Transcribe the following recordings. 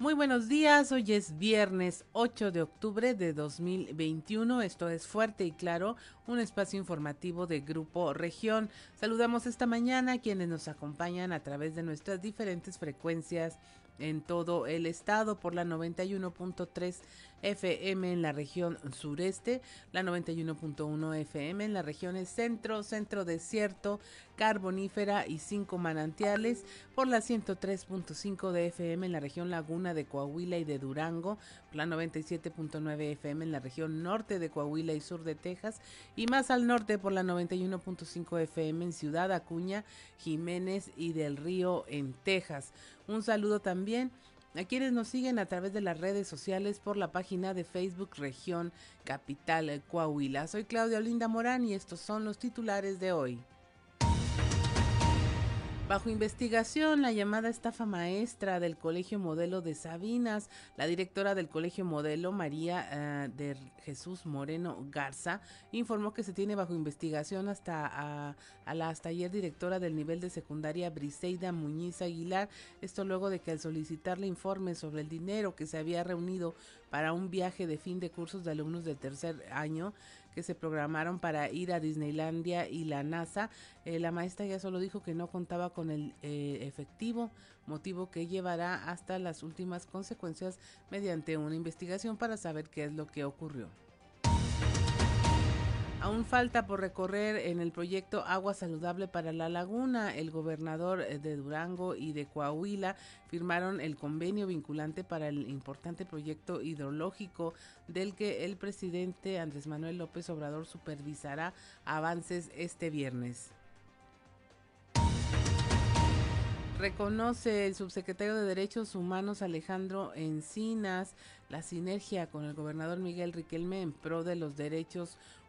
Muy buenos días, hoy es viernes 8 de octubre de 2021, esto es Fuerte y Claro, un espacio informativo de Grupo Región. Saludamos esta mañana a quienes nos acompañan a través de nuestras diferentes frecuencias en todo el estado por la 91.3 FM en la región sureste, la 91.1 FM en las regiones centro, centro desierto, carbonífera y cinco manantiales, por la 103.5 de FM en la región laguna de Coahuila y de Durango, la 97.9 FM en la región norte de Coahuila y sur de Texas, y más al norte por la 91.5 FM en Ciudad Acuña, Jiménez y del Río en Texas. Un saludo también a quienes nos siguen a través de las redes sociales por la página de Facebook Región Capital Coahuila. Soy Claudia Olinda Morán y estos son los titulares de hoy. Bajo investigación, la llamada estafa maestra del Colegio Modelo de Sabinas, la directora del Colegio Modelo, María eh, de Jesús Moreno Garza, informó que se tiene bajo investigación hasta a, la hasta ayer directora del nivel de secundaria Briseida Muñiz Aguilar, esto luego de que al solicitarle informes sobre el dinero que se había reunido para un viaje de fin de cursos de alumnos del tercer año, que se programaron para ir a Disneylandia y la NASA. Eh, la maestra ya solo dijo que no contaba con el eh, efectivo, motivo que llevará hasta las últimas consecuencias mediante una investigación para saber qué es lo que ocurrió. Aún falta por recorrer en el proyecto Agua Saludable para la Laguna. El gobernador eh, de Durango y de Coahuila firmaron el convenio vinculante para el importante proyecto hidrológico del que el presidente Andrés Manuel López Obrador supervisará avances este viernes. Reconoce el subsecretario de Derechos Humanos Alejandro Encinas la sinergia con el gobernador Miguel Riquelme en pro de los derechos humanos.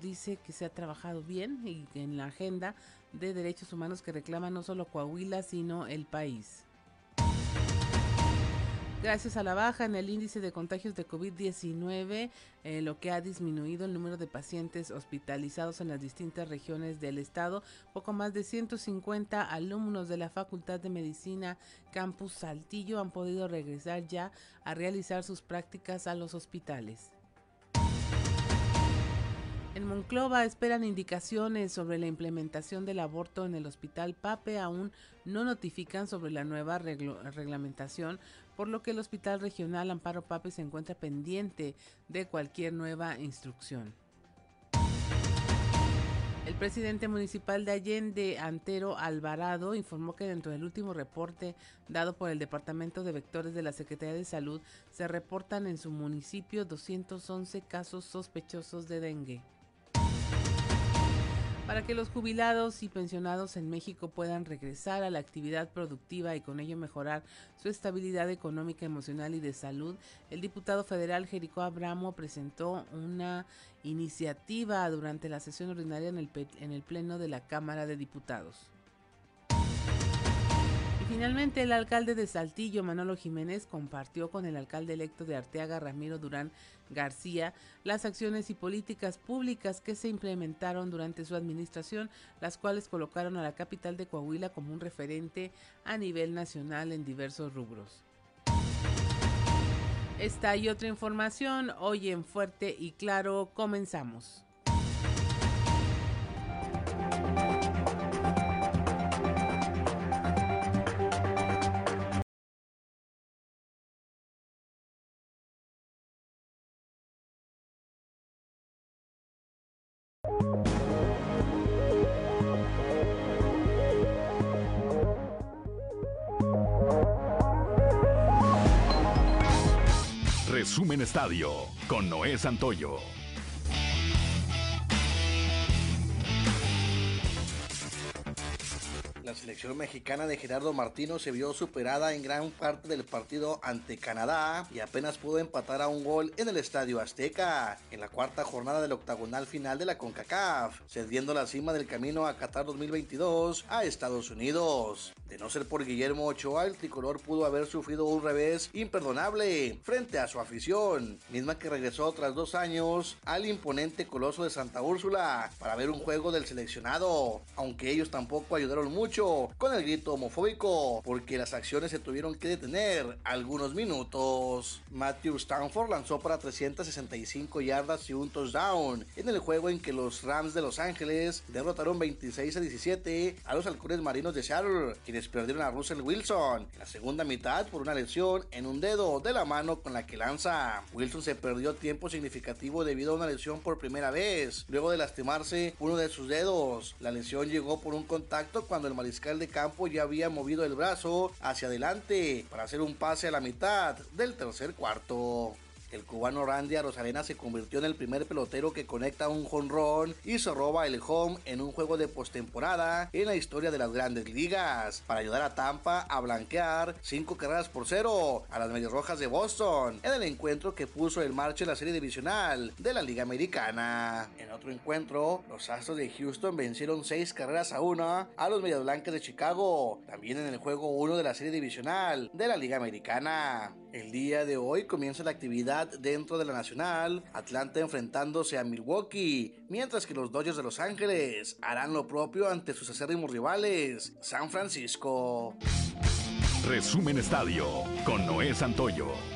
Dice que se ha trabajado bien y en la agenda de derechos humanos que reclama no solo Coahuila, sino el país. Gracias a la baja en el índice de contagios de COVID-19, eh, lo que ha disminuido el número de pacientes hospitalizados en las distintas regiones del estado, poco más de 150 alumnos de la Facultad de Medicina Campus Saltillo han podido regresar ya a realizar sus prácticas a los hospitales. En Monclova esperan indicaciones sobre la implementación del aborto en el hospital Pape. Aún no notifican sobre la nueva reglamentación, por lo que el Hospital Regional Amparo Pape se encuentra pendiente de cualquier nueva instrucción. El presidente municipal de Allende, Antero Alvarado, informó que dentro del último reporte dado por el Departamento de Vectores de la Secretaría de Salud, se reportan en su municipio 211 casos sospechosos de dengue. Para que los jubilados y pensionados en México puedan regresar a la actividad productiva y con ello mejorar su estabilidad económica, emocional y de salud, el diputado federal Jericó Abramo presentó una iniciativa durante la sesión ordinaria en el, en el Pleno de la Cámara de Diputados. Finalmente, el alcalde de Saltillo, Manolo Jiménez, compartió con el alcalde electo de Arteaga, Ramiro Durán García, las acciones y políticas públicas que se implementaron durante su administración, las cuales colocaron a la capital de Coahuila como un referente a nivel nacional en diversos rubros. Esta y otra información hoy en Fuerte y Claro comenzamos. Estadio con Noé Santoyo. Selección mexicana de Gerardo Martino se vio superada en gran parte del partido ante Canadá y apenas pudo empatar a un gol en el Estadio Azteca en la cuarta jornada del octagonal final de la CONCACAF, cediendo la cima del camino a Qatar 2022 a Estados Unidos. De no ser por Guillermo Ochoa, el tricolor pudo haber sufrido un revés imperdonable frente a su afición, misma que regresó tras dos años al imponente coloso de Santa Úrsula para ver un juego del seleccionado, aunque ellos tampoco ayudaron mucho con el grito homofóbico porque las acciones se tuvieron que detener algunos minutos. Matthew Stanford lanzó para 365 yardas y un touchdown en el juego en que los Rams de Los Ángeles derrotaron 26 a 17 a los halcones marinos de Seattle, quienes perdieron a Russell Wilson en la segunda mitad por una lesión en un dedo de la mano con la que lanza. Wilson se perdió tiempo significativo debido a una lesión por primera vez, luego de lastimarse uno de sus dedos. La lesión llegó por un contacto cuando el mariscal de campo ya había movido el brazo hacia adelante para hacer un pase a la mitad del tercer cuarto. El cubano Randy Rosarena se convirtió en el primer pelotero que conecta un jonrón y se roba el home en un juego de postemporada en la historia de las grandes ligas para ayudar a Tampa a blanquear cinco carreras por cero a las Medias Rojas de Boston en el encuentro que puso en marcha la serie divisional de la Liga Americana. En otro encuentro, los Astros de Houston vencieron seis carreras a una a los Medias Blancas de Chicago, también en el juego 1 de la serie divisional de la Liga Americana. El día de hoy comienza la actividad dentro de la Nacional, Atlanta enfrentándose a Milwaukee, mientras que los Dodgers de Los Ángeles harán lo propio ante sus acérrimos rivales, San Francisco. Resumen Estadio con Noé Santoyo.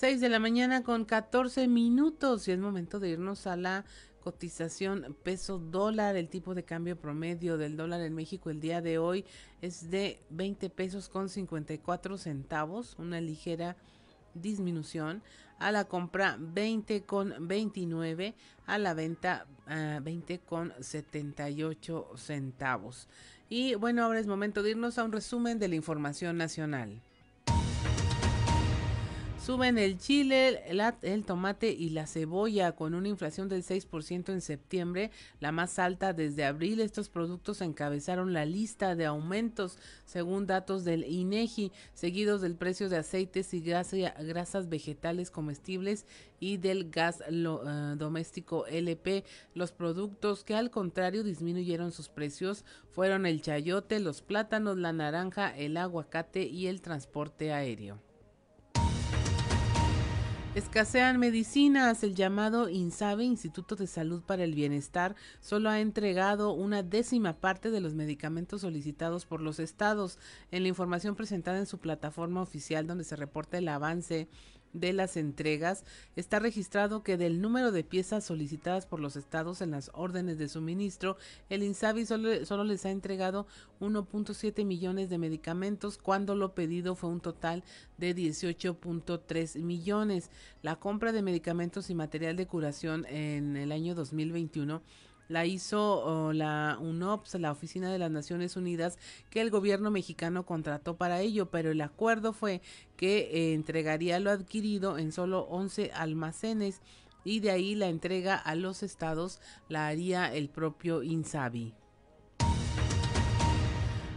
6 de la mañana con 14 minutos y es momento de irnos a la cotización peso dólar. El tipo de cambio promedio del dólar en México el día de hoy es de 20 pesos con 54 centavos, una ligera disminución. A la compra 20 con 29, a la venta 20 con 78 centavos. Y bueno, ahora es momento de irnos a un resumen de la información nacional. Suben el chile, el, tomate y la cebolla con una inflación del 6% en septiembre, la más alta desde abril. Estos productos encabezaron la lista de aumentos según datos del INEGI, seguidos del precio de aceites y grasas vegetales comestibles y del gas eh, doméstico LP. Los productos que al contrario disminuyeron sus precios fueron el chayote, los plátanos, la naranja, el aguacate y el transporte aéreo. Escasean medicinas. El llamado INSABE, Instituto de Salud para el Bienestar, solo ha entregado una décima parte de los medicamentos solicitados por los estados. En la información presentada en su plataforma oficial, donde se reporta el avance de las entregas, está registrado que del número de piezas solicitadas por los estados en las órdenes de suministro, el INSABI solo, les ha entregado 1.7 millones de medicamentos, cuando lo pedido fue un total de 18.3 millones. La compra de medicamentos y material de curación en el año 2021 la hizo la UNOPS, la Oficina de las Naciones Unidas, que el gobierno mexicano contrató para ello, pero el acuerdo fue que eh, entregaría lo adquirido en solo 11 almacenes y de ahí la entrega a los estados la haría el propio INSABI.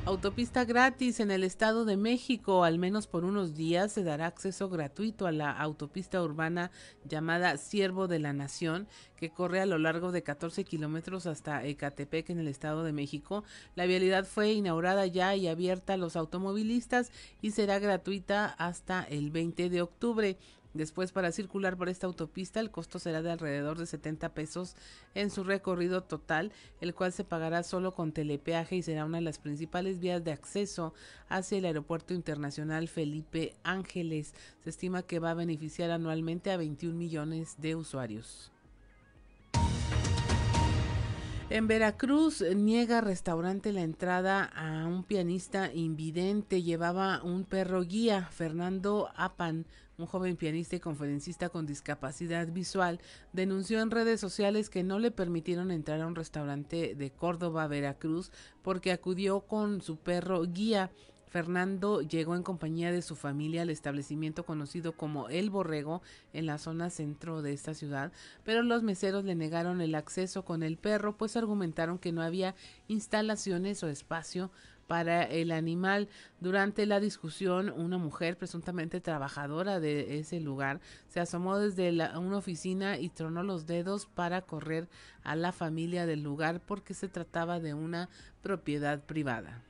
Autopista gratis en el Estado de México. Al menos por unos días se dará acceso gratuito a la autopista urbana llamada Siervo de la Nación, que corre a lo largo de 14 kilómetros hasta Ecatepec en el Estado de México. La vialidad fue inaugurada ya y abierta a los automovilistas y será gratuita hasta el 20 de octubre. Después, para circular por esta autopista, el costo será de alrededor de 70 pesos en su recorrido total, el cual se pagará solo con telepeaje y será una de las principales vías de acceso hacia el Aeropuerto Internacional Felipe Ángeles. Se estima que va a beneficiar anualmente a 21 millones de usuarios. En Veracruz niega restaurante la entrada a un pianista invidente. Llevaba un perro guía, Fernando Apan, un joven pianista y conferencista con discapacidad visual, denunció en redes sociales que no le permitieron entrar a un restaurante de Córdoba, Veracruz, porque acudió con su perro guía. Fernando llegó en compañía de su familia al establecimiento conocido como El Borrego en la zona centro de esta ciudad, pero los meseros le negaron el acceso con el perro, pues argumentaron que no había instalaciones o espacio para el animal. Durante la discusión, una mujer presuntamente trabajadora de ese lugar se asomó desde una oficina y tronó los dedos para correr a la familia del lugar porque se trataba de una propiedad privada.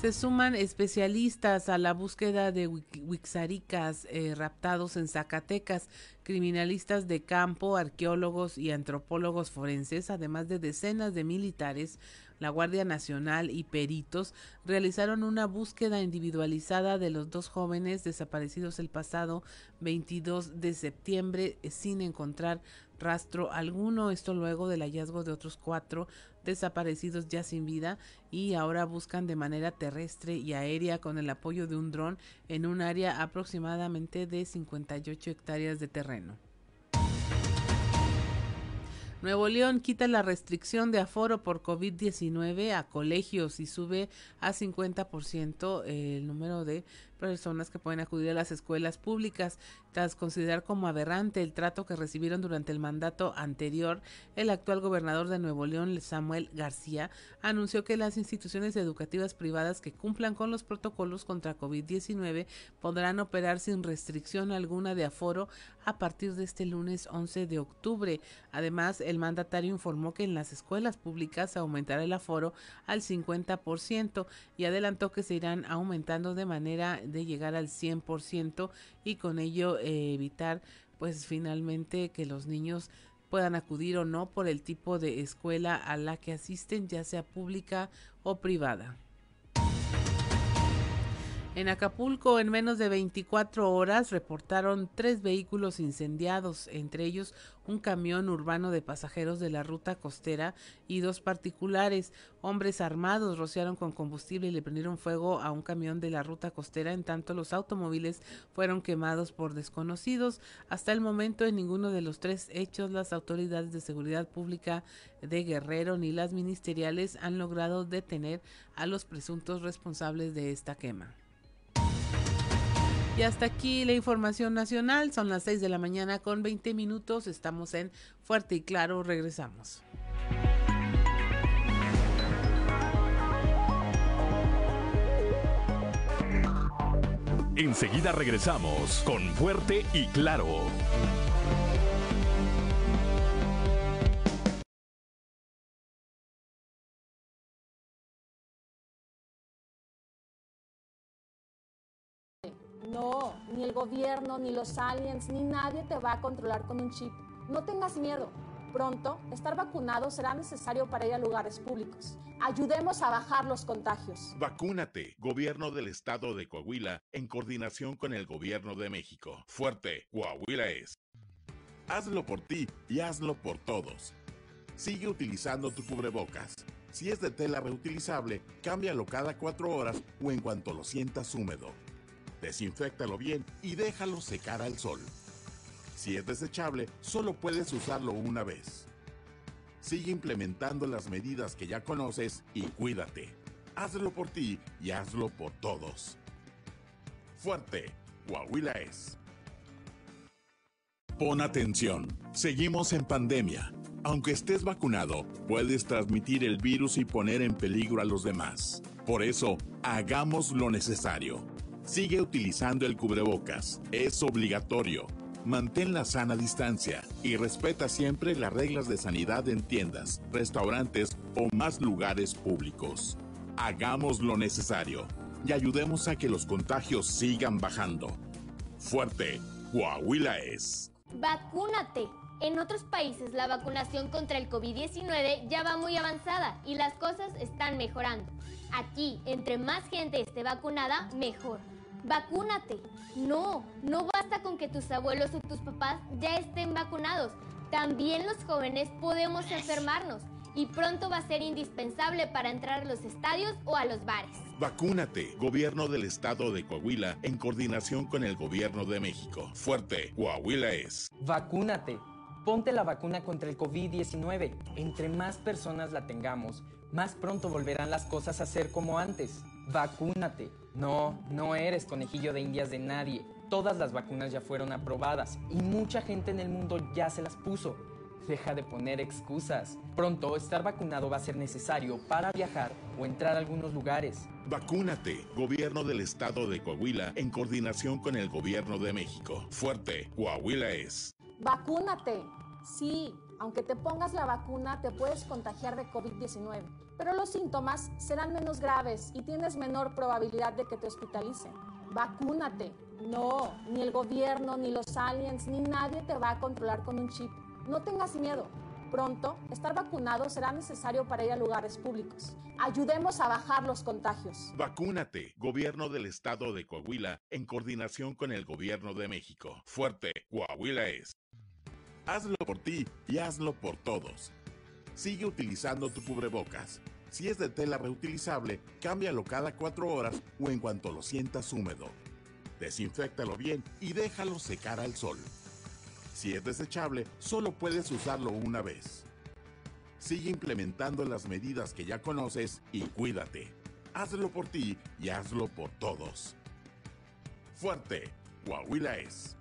Se suman especialistas a la búsqueda de wixaricas eh, raptados en Zacatecas, criminalistas de campo, arqueólogos y antropólogos forenses, además de decenas de militares, la Guardia Nacional y peritos realizaron una búsqueda individualizada de los dos jóvenes desaparecidos el pasado 22 de septiembre eh, sin encontrar rastro alguno. Esto luego del hallazgo de otros cuatro desaparecidos ya sin vida y ahora buscan de manera terrestre y aérea con el apoyo de un dron en un área aproximadamente de 58 hectáreas de terreno. Nuevo León quita la restricción de aforo por COVID-19 a colegios y sube a 50% el número de personas que pueden acudir a las escuelas públicas. Tras considerar como aberrante el trato que recibieron durante el mandato anterior, el actual gobernador de Nuevo León, Samuel García, anunció que las instituciones educativas privadas que cumplan con los protocolos contra COVID-19 podrán operar sin restricción alguna de aforo a partir de este lunes 11 de octubre. Además, el mandatario informó que en las escuelas públicas aumentará el aforo al 50% y adelantó que se irán aumentando de manera de llegar al 100% y con ello eh, evitar pues finalmente que los niños puedan acudir o no por el tipo de escuela a la que asisten, ya sea pública o privada. En Acapulco, en menos de 24 horas, reportaron tres vehículos incendiados, entre ellos un camión urbano de pasajeros de la ruta costera y dos particulares. Hombres armados rociaron con combustible y le prendieron fuego a un camión de la ruta costera, en tanto los automóviles fueron quemados por desconocidos. Hasta el momento, en ninguno de los tres hechos, las autoridades de seguridad pública de Guerrero ni las ministeriales han logrado detener a los presuntos responsables de esta quema. Y hasta aquí la información nacional. Son las 6 de la mañana con 20 minutos. Estamos en Fuerte y Claro. Regresamos. Enseguida regresamos con Fuerte y Claro. Gobierno, ni los aliens, ni nadie te va a controlar con un chip. No tengas miedo. Pronto, estar vacunado será necesario para ir a lugares públicos. Ayudemos a bajar los contagios. Vacúnate, Gobierno del Estado de Coahuila, en coordinación con el Gobierno de México. Fuerte, Coahuila es. Hazlo por ti y hazlo por todos. Sigue utilizando tu cubrebocas. Si es de tela reutilizable, cámbialo cada cuatro horas o en cuanto lo sientas húmedo. Desinfectalo bien y déjalo secar al sol. Si es desechable, solo puedes usarlo una vez. Sigue implementando las medidas que ya conoces y cuídate. Hazlo por ti y hazlo por todos. Fuerte, Coahuila es. Pon atención, seguimos en pandemia. Aunque estés vacunado, puedes transmitir el virus y poner en peligro a los demás. Por eso, hagamos lo necesario Sigue utilizando el cubrebocas. Es obligatorio. Mantén la sana distancia y respeta siempre las reglas de sanidad en tiendas, restaurantes o más lugares públicos. Hagamos lo necesario y ayudemos a que los contagios sigan bajando. Fuerte, Coahuila es. Vacúnate. En otros países la vacunación contra el COVID-19 ya va muy avanzada y las cosas están mejorando. Aquí, entre más gente esté vacunada, mejor. Vacúnate. No, no basta con que tus abuelos o tus papás ya estén vacunados. También los jóvenes podemos enfermarnos y pronto va a ser indispensable para entrar a los estadios o a los bares. Vacúnate, Gobierno del Estado de Coahuila, en coordinación con el Gobierno de México. Fuerte, Coahuila es. Vacúnate. Ponte la vacuna contra el COVID-19. Entre más personas la tengamos, más pronto volverán las cosas a ser como antes. Vacúnate. No, no eres conejillo de indias de nadie. Todas las vacunas ya fueron aprobadas y mucha gente en el mundo ya se las puso. Deja de poner excusas. Pronto estar vacunado va a ser necesario para viajar o entrar a algunos lugares. Vacúnate, Gobierno del Estado de Coahuila, en coordinación con el Gobierno de México. Fuerte, Coahuila es. Vacúnate. Sí, aunque te pongas la vacuna, te puedes contagiar de COVID-19. Pero los síntomas serán menos graves y tienes menor probabilidad de que te hospitalicen. Vacúnate. No, ni el gobierno, ni los aliens, ni nadie te va a controlar con un chip. No tengas miedo. Pronto, estar vacunado será necesario para ir a lugares públicos. Ayudemos a bajar los contagios. Vacúnate, Gobierno del Estado de Coahuila, en coordinación con el Gobierno de México. Fuerte, Coahuila es. Hazlo por ti y hazlo por todos. Sigue utilizando tu cubrebocas. Si es de tela reutilizable, cámbialo cada cuatro horas o en cuanto lo sientas húmedo. Desinféctalo bien y déjalo secar al sol. Si es desechable, solo puedes usarlo una vez. Sigue implementando las medidas que ya conoces y cuídate. Hazlo por ti y hazlo por todos. Fuerte, Coahuila es.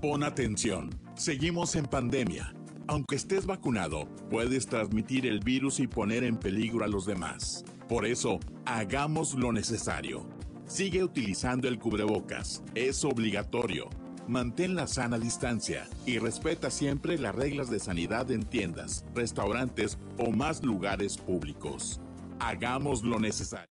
Pon atención, seguimos en pandemia. Aunque estés vacunado, puedes transmitir el virus y poner en peligro a los demás. Por eso, hagamos lo necesario. Sigue utilizando el cubrebocas, es obligatorio. Mantén la sana distancia y respeta siempre las reglas de sanidad en tiendas, restaurantes o más lugares públicos. Hagamos lo necesario.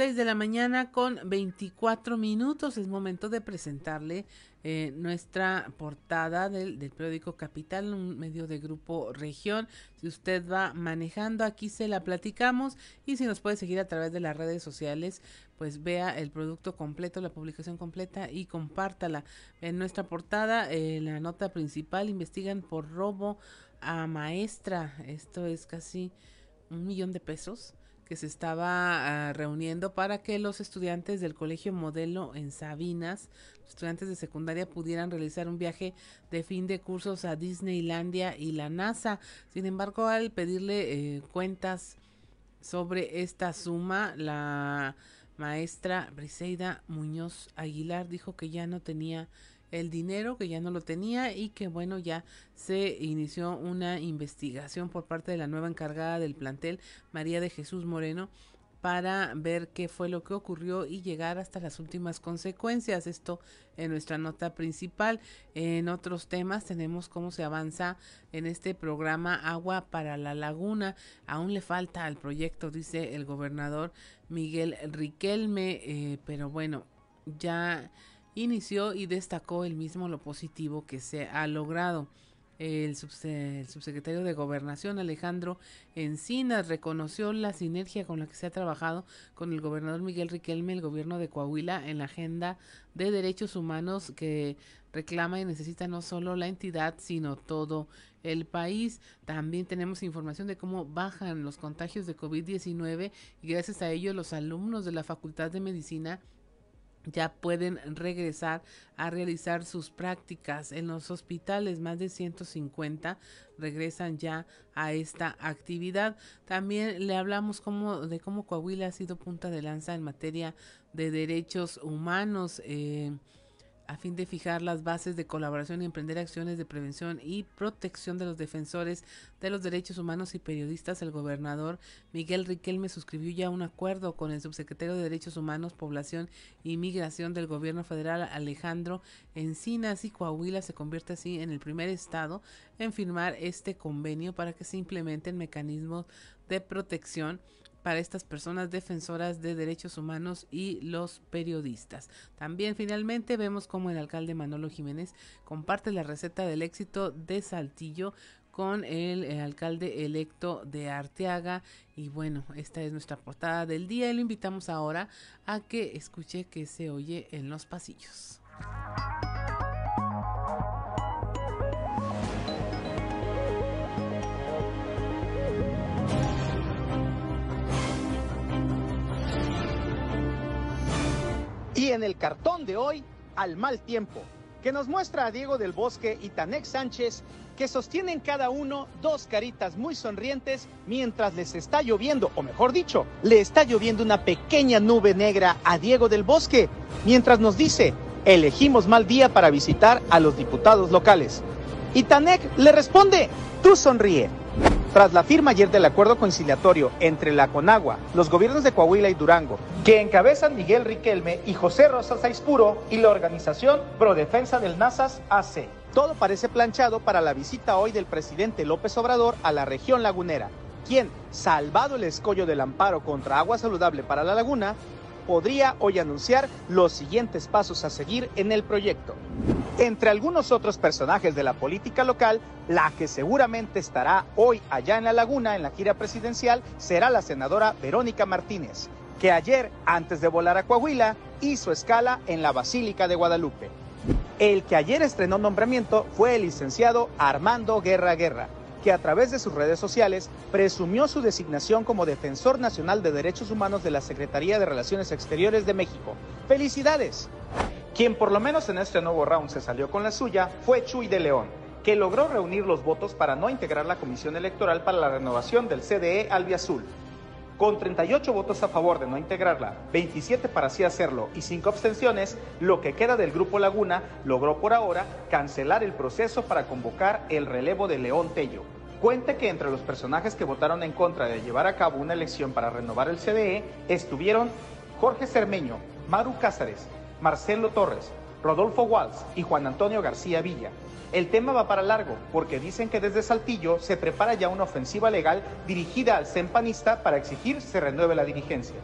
6 de la mañana con 24 minutos. Es momento de presentarle eh, nuestra portada del, periódico Capital, un medio de grupo región. Si usted va manejando, aquí se la platicamos y si nos puede seguir a través de las redes sociales, pues vea el producto completo, la publicación completa y compártala. En nuestra portada, eh, la nota principal, investigan por robo a maestra. Esto es casi un millón de pesos que se estaba uh, reuniendo para que los estudiantes del colegio modelo en Sabinas, estudiantes de secundaria pudieran realizar un viaje de fin de cursos a Disneylandia y la NASA. Sin embargo, al pedirle eh, cuentas sobre esta suma, la maestra Briseida Muñoz Aguilar dijo que ya no tenía el dinero que ya no lo tenía y que bueno ya se inició una investigación por parte de la nueva encargada del plantel María de Jesús Moreno para ver qué fue lo que ocurrió y llegar hasta las últimas consecuencias. Esto en nuestra nota principal. En otros temas tenemos cómo se avanza en este programa Agua para la Laguna. Aún le falta al proyecto, dice el gobernador Miguel Riquelme, eh, pero bueno, ya inició y destacó el mismo lo positivo que se ha logrado. El, subse el, subsecretario de Gobernación, Alejandro Encinas, reconoció la sinergia con la que se ha trabajado con el gobernador Miguel Riquelme, el gobierno de Coahuila, en la agenda de derechos humanos que reclama y necesita no solo la entidad, sino todo el país. También tenemos información de cómo bajan los contagios de COVID-19 y gracias a ello los alumnos de la Facultad de Medicina ya pueden regresar a realizar sus prácticas en los hospitales. Más de 150 regresan ya a esta actividad. También le hablamos como, de cómo Coahuila ha sido punta de lanza en materia de derechos humanos. Eh, a fin de fijar las bases de colaboración y emprender acciones de prevención y protección de los defensores de los derechos humanos y periodistas, el gobernador Miguel Riquelme suscribió ya un acuerdo con el subsecretario de Derechos Humanos, Población y Migración del gobierno federal, Alejandro Encinas, y Coahuila se convierte así en el primer estado en firmar este convenio para que se implementen mecanismos de protección para estas personas defensoras de derechos humanos y los periodistas. También finalmente vemos cómo el alcalde Manolo Jiménez comparte la receta del éxito de Saltillo con el, el, alcalde electo de Arteaga y bueno, esta es nuestra portada del día y lo invitamos ahora a que escuche que se oye en los pasillos. En el cartón de hoy, al mal tiempo, que nos muestra a Diego del Bosque y Tanek Sánchez, que sostienen cada uno dos caritas muy sonrientes mientras les está lloviendo, o mejor dicho, le está lloviendo una pequeña nube negra a Diego del Bosque, mientras nos dice, elegimos mal día para visitar a los diputados locales. Y Tanek le responde, tú sonríe. Tras la firma ayer del acuerdo conciliatorio entre la Conagua, los gobiernos de Coahuila y Durango, que encabezan Miguel Riquelme y José Rosas Aispuro, y la organización Pro Defensa del NASAS AC. Todo parece planchado para la visita hoy del presidente López Obrador a la región lagunera, quien, salvado el escollo del amparo contra agua saludable para la laguna, podría hoy anunciar los siguientes pasos a seguir en el proyecto. Entre algunos otros personajes de la política local, la que seguramente estará hoy allá en la laguna en la gira presidencial será la senadora Verónica Martínez, que ayer, antes de volar a Coahuila, hizo escala en la Basílica de Guadalupe. El que ayer estrenó nombramiento fue el licenciado Armando Guerra Guerra, que a través de sus redes sociales presumió su designación como Defensor Nacional de Derechos Humanos de la Secretaría de Relaciones Exteriores de México. ¡Felicidades! Quien por lo menos en este nuevo round se salió con la suya fue Chuy de León, que logró reunir los votos para no integrar la comisión electoral para la renovación del CDE Albiazul. Con 38 votos a favor de no integrarla, 27 para sí hacerlo y 5 abstenciones, lo que queda del Grupo Laguna logró por ahora cancelar el proceso para convocar el relevo de León Tello. Cuente que entre los personajes que votaron en contra de llevar a cabo una elección para renovar el CDE estuvieron Jorge Cermeño, Maru Cázares, Marcelo Torres, Rodolfo Walsh y Juan Antonio García Villa. El tema va para largo, porque dicen que desde Saltillo se prepara ya una ofensiva legal dirigida al CEMPANista para exigir se renueve la dirigencia.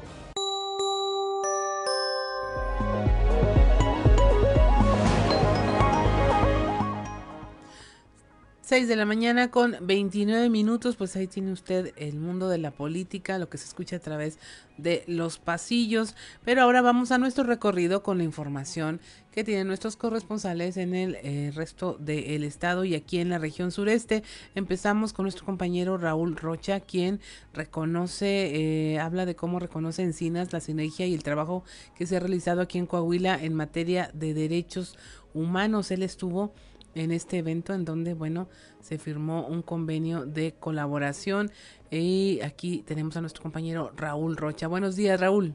6 de la mañana con 29 minutos, pues ahí tiene usted el mundo de la política, lo que se escucha a través de los pasillos. Pero ahora vamos a nuestro recorrido con la información que tienen nuestros corresponsales en el eh, resto del estado y aquí en la región sureste. Empezamos con nuestro compañero Raúl Rocha, quien reconoce, eh, habla de cómo reconoce Encinas la sinergia y el trabajo que se ha realizado aquí en Coahuila en materia de derechos humanos. Él estuvo en este evento en donde, bueno, se firmó un convenio de colaboración y aquí tenemos a nuestro compañero Raúl Rocha. Buenos días, Raúl.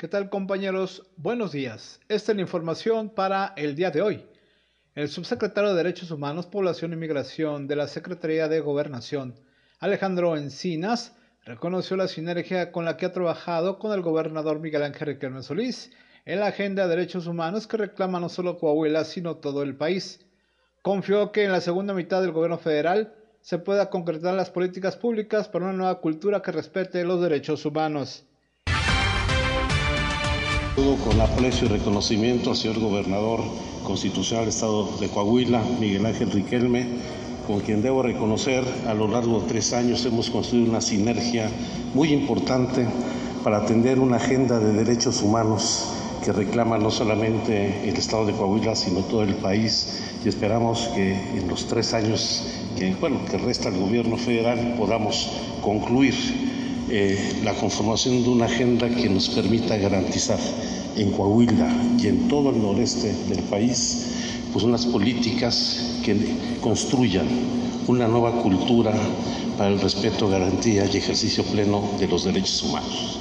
¿Qué tal compañeros? Buenos días. Esta es la información para el día de hoy. El subsecretario de Derechos Humanos, Población y Migración de la Secretaría de Gobernación, Alejandro Encinas, reconoció la sinergia con la que ha trabajado con el gobernador Miguel Ángel Riquelme Solís en la agenda de derechos humanos que reclama no solo Coahuila, sino todo el país. Confió que en la segunda mitad del gobierno federal se pueda concretar las políticas públicas para una nueva cultura que respete los derechos humanos con aprecio y reconocimiento al señor gobernador constitucional del Estado de Coahuila, Miguel Ángel Riquelme, con quien debo reconocer a lo largo de tres años hemos construido una sinergia muy importante para atender una agenda de derechos humanos que reclama no solamente el Estado de Coahuila, sino todo el país. Y esperamos que en los tres años que, bueno, que resta el gobierno federal podamos concluir eh, la conformación de una agenda que nos permita garantizar en Coahuila y en todo el noreste del país pues unas políticas que construyan una nueva cultura para el respeto, garantía y ejercicio pleno de los derechos humanos.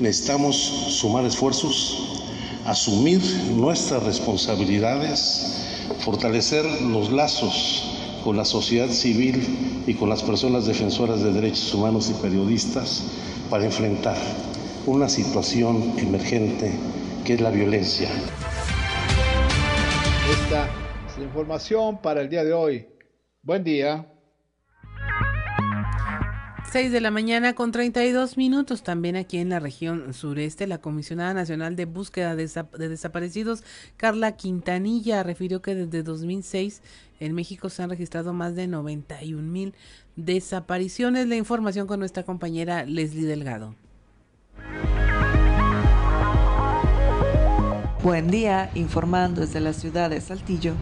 Necesitamos sumar esfuerzos, asumir nuestras responsabilidades, fortalecer los lazos con la sociedad civil y con las personas defensoras de derechos humanos y periodistas para enfrentar una situación emergente que es la violencia. Esta es la información para el día de hoy. Buen día. 6 de la mañana con 32 minutos. También aquí en la región sureste, la Comisionada Nacional de Búsqueda de, Desaparecidos, Carla Quintanilla, refirió que desde 2006 en México se han registrado más de 91 mil desapariciones. La información con nuestra compañera Leslie Delgado. Buen día, informando desde la ciudad de Saltillo.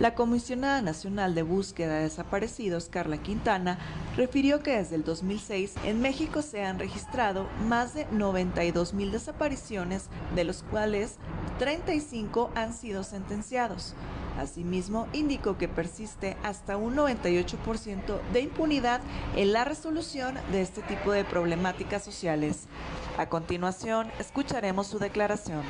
La Comisionada Nacional de Búsqueda de Desaparecidos, Carla Quintana, refirió que desde el 2006 en México se han registrado más de 92 mil desapariciones, de los cuales 35 han sido sentenciados. Asimismo, indicó que persiste hasta un 98% de impunidad en la resolución de este tipo de problemáticas sociales. A continuación, escucharemos su declaración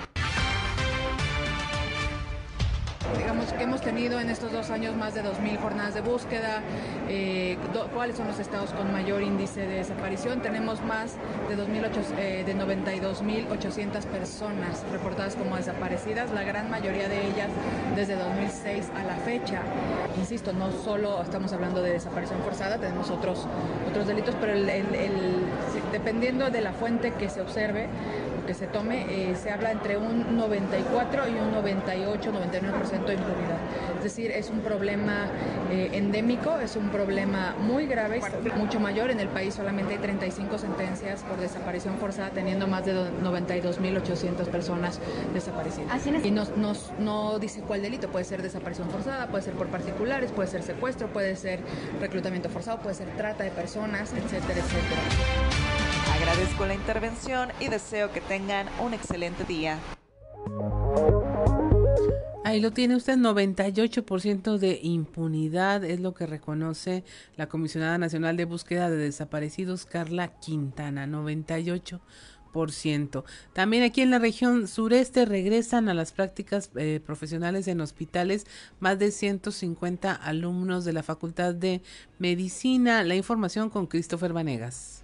digamos que hemos tenido en estos dos años más de 2.000 jornadas de búsqueda, eh, cuáles son los estados con mayor índice de desaparición. Tenemos más de, eh, de 92.800 personas reportadas como desaparecidas, la gran mayoría de ellas desde 2006 a la fecha. Insisto, no solo estamos hablando de desaparición forzada, tenemos otros, otros delitos, pero dependiendo de la fuente que se observe, que se tome, eh, se habla entre un 94 y un 98, 99% de impunidad. Es decir, es un problema eh, endémico, es un problema muy grave, mucho mayor. En el país solamente hay 35 sentencias por desaparición forzada, teniendo más de 92.800 personas desaparecidas. Y no, no, no dice cuál delito, puede ser desaparición forzada, puede ser por particulares, puede ser secuestro, puede ser reclutamiento forzado, puede ser trata de personas, etcétera, etcétera. Agradezco la intervención y deseo que tengan un excelente día. Ahí lo tiene usted, 98% de impunidad es lo que reconoce la Comisionada Nacional de Búsqueda de Desaparecidos, Carla Quintana, 98%. También aquí en la región sureste regresan a las prácticas eh, profesionales en hospitales más de 150 alumnos de la Facultad de Medicina. La información con Christopher Vanegas.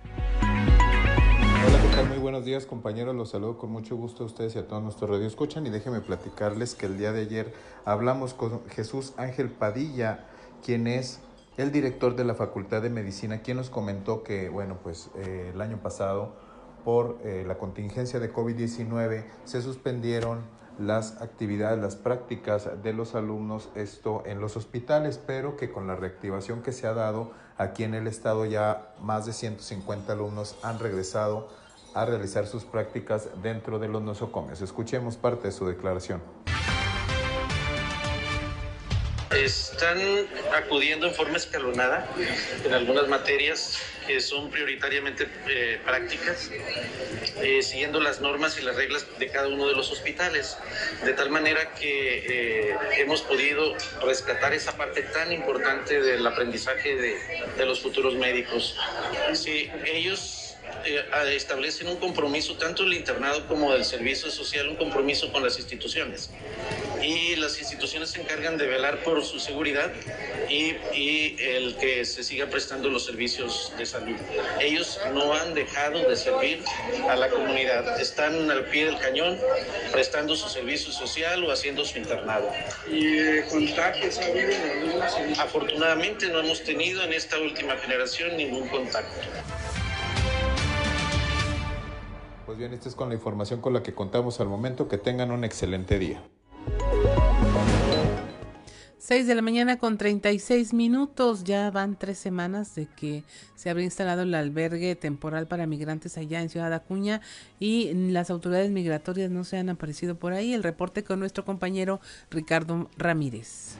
Muy buenos días, compañeros. Los saludo con mucho gusto a ustedes y a todos nuestros radio escuchan y déjenme platicarles que el día de ayer hablamos con Jesús Ángel Padilla, quien es el director de la Facultad de Medicina, quien nos comentó que, bueno, pues eh, el año pasado, por eh, la contingencia de COVID-19, se suspendieron las actividades, las prácticas de los alumnos, esto en los hospitales, pero que con la reactivación que se ha dado, Aquí en el estado ya más de 150 alumnos han regresado a realizar sus prácticas dentro de los nosocomios. Escuchemos parte de su declaración. Están acudiendo en forma escalonada en algunas materias que son prioritariamente eh, prácticas, eh, siguiendo las normas y las reglas de cada uno de los hospitales, de tal manera que eh, hemos podido rescatar esa parte tan importante del aprendizaje de, de los futuros médicos. Si ellos establecen un compromiso tanto del internado como del servicio social, un compromiso con las instituciones. Y las instituciones se encargan de velar por su seguridad y, y, el que se siga prestando los servicios de salud. Ellos no han dejado de servir a la comunidad, están al pie del cañón prestando su servicio social o haciendo su internado. ¿Y contagios ha habido en Afortunadamente no hemos tenido en esta última generación ningún contacto. Pues bien, esta es con la información con la que contamos al momento. Que tengan un excelente día. 6 de la mañana con 36 minutos. Ya van tres semanas de que se habría instalado el albergue temporal para migrantes allá en Ciudad Acuña y las autoridades migratorias no se han aparecido por ahí. El reporte con nuestro compañero Ricardo Ramírez.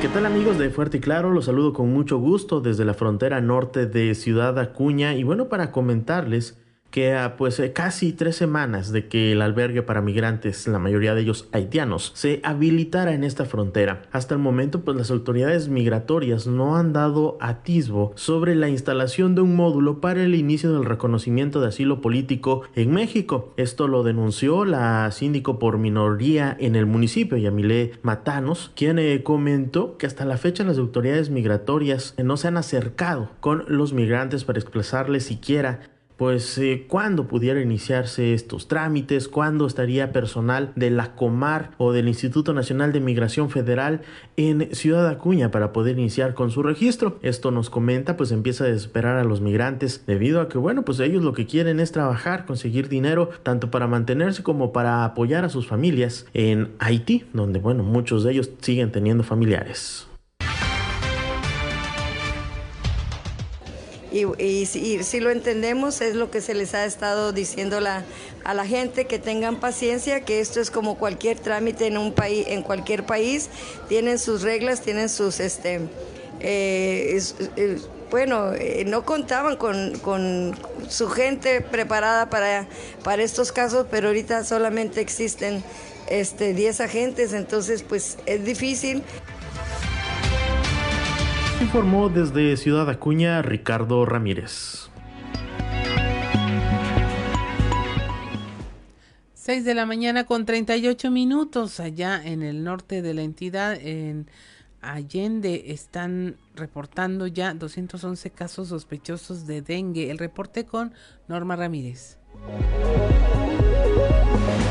¿Qué tal amigos de Fuerte y Claro? Los saludo con mucho gusto desde la frontera norte de Ciudad Acuña y bueno, para comentarles que a pues eh, casi tres semanas de que el albergue para migrantes, la mayoría de ellos haitianos, se habilitara en esta frontera. Hasta el momento pues las autoridades migratorias no han dado atisbo sobre la instalación de un módulo para el inicio del reconocimiento de asilo político en México. Esto lo denunció la síndico por minoría en el municipio, Yamile Matanos, quien eh, comentó que hasta la fecha las autoridades migratorias no se han acercado con los migrantes para expresarles siquiera pues eh, cuándo pudiera iniciarse estos trámites, cuándo estaría personal de la Comar o del Instituto Nacional de Migración Federal en Ciudad Acuña para poder iniciar con su registro. Esto nos comenta, pues empieza a desesperar a los migrantes debido a que, bueno, pues ellos lo que quieren es trabajar, conseguir dinero, tanto para mantenerse como para apoyar a sus familias en Haití, donde, bueno, muchos de ellos siguen teniendo familiares. Y, si, lo entendemos es lo que se les ha estado diciendo la, a la gente que tengan paciencia que esto es como cualquier trámite en un país en cualquier país tienen sus reglas tienen sus este eh, bueno, eh, no contaban con, con, su gente preparada para, para estos casos, pero ahorita solamente existen este, 10 agentes, entonces pues es difícil. Informó desde Ciudad Acuña Ricardo Ramírez. 6 de la mañana con 38 minutos allá en el norte de la entidad, en Allende, están reportando ya 211 casos sospechosos de dengue. El reporte con Norma Ramírez.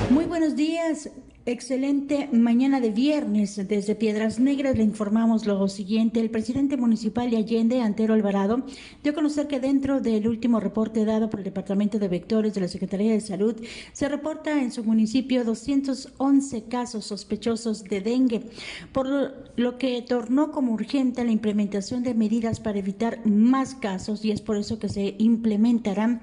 Muy buenos días. Excelente mañana de viernes. Desde Piedras Negras le informamos lo siguiente. El presidente municipal de Allende, Antero Alvarado, dio a conocer que dentro del último reporte dado por el Departamento de Vectores de la Secretaría de Salud, se reporta en su municipio 211 casos sospechosos de dengue, por lo que tornó como urgente la implementación de medidas para evitar más casos y es por eso que se implementarán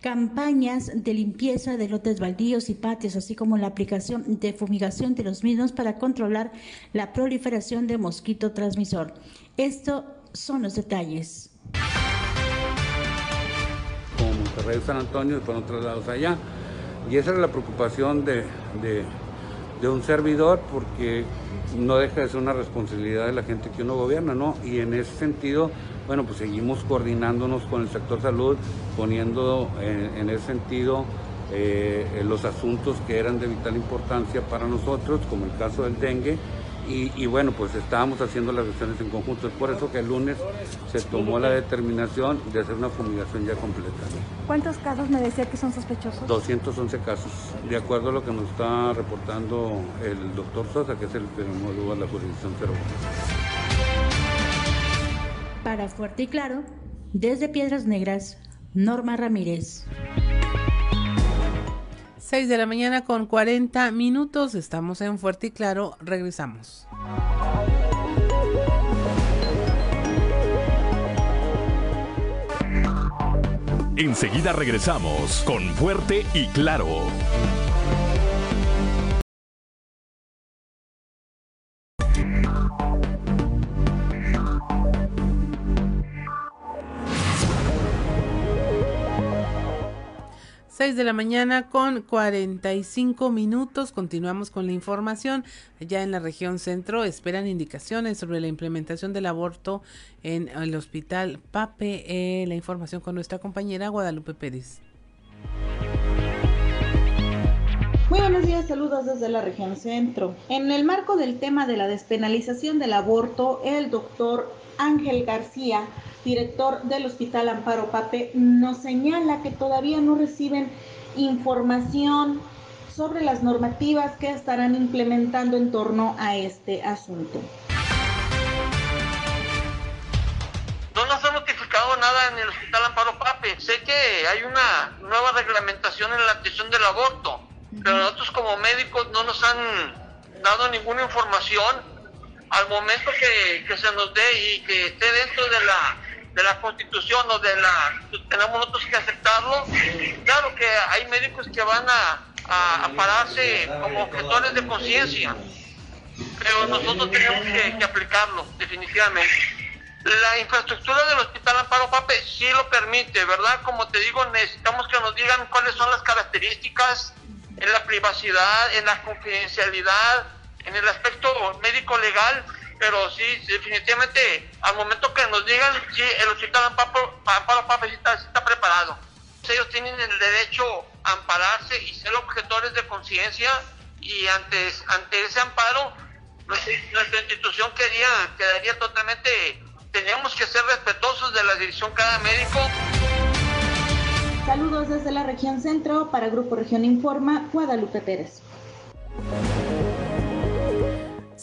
campañas de limpieza de lotes baldíos y patios, así como la aplicación de fumigación de los mismos para controlar la proliferación de mosquito transmisor. Estos son los detalles. Como Monterrey San Antonio y fueron trasladados allá. Y esa era la preocupación de, de, un servidor porque no deja de ser una responsabilidad de la gente que uno gobierna, ¿no? Y en ese sentido, bueno, pues seguimos coordinándonos con el sector salud, poniendo en, en ese sentido eh, los asuntos que eran de vital importancia para nosotros, como el caso del dengue. Y, y, bueno, pues estábamos haciendo las acciones en conjunto. Es por eso que el lunes se tomó la determinación de hacer una fumigación ya completa. ¿Cuántos casos me decía que son sospechosos? 211 casos, de acuerdo a lo que nos está reportando el doctor Sosa, que es el epidemiólogo de la jurisdicción 01. Para Fuerte y Claro, desde Piedras Negras, Norma Ramírez. 6 de la mañana con 40 minutos. Estamos en Fuerte y Claro. Regresamos. Enseguida regresamos con Fuerte y Claro. De la mañana con 45 minutos. Continuamos con la información. Ya en la región centro esperan indicaciones sobre la implementación del aborto en el hospital PAPE. Eh, la información con nuestra compañera Guadalupe Pérez. Muy buenos días, saludos desde la región centro. En el marco del tema de la despenalización del aborto, el doctor Ángel García director del Hospital Amparo Pape, nos señala que todavía no reciben información sobre las normativas que estarán implementando en torno a este asunto. No nos han notificado nada en el Hospital Amparo Pape. Sé que hay una nueva reglamentación en la atención del aborto, pero nosotros como médicos no nos han dado ninguna información al momento que, que se nos dé y que esté dentro de la de la constitución o de la tenemos nosotros que aceptarlo. Claro que hay médicos que van a, a, pararse como objetores de conciencia pero nosotros tenemos que, que, aplicarlo definitivamente. La infraestructura del hospital Amparo Pape sí lo permite verdad como te digo necesitamos que nos digan cuáles son las características en la privacidad en la confidencialidad en el aspecto médico legal pero sí, definitivamente, al momento que nos digan, sí, el hospital Amparo, Amparo Papa está, está preparado. Ellos tienen el derecho a ampararse y ser objetores de conciencia y ante, ante ese amparo, nuestra, institución quería, quedaría totalmente, teníamos que ser respetuosos de la dirección cada médico. Saludos desde la región centro para Grupo Región Informa, Guadalupe Pérez.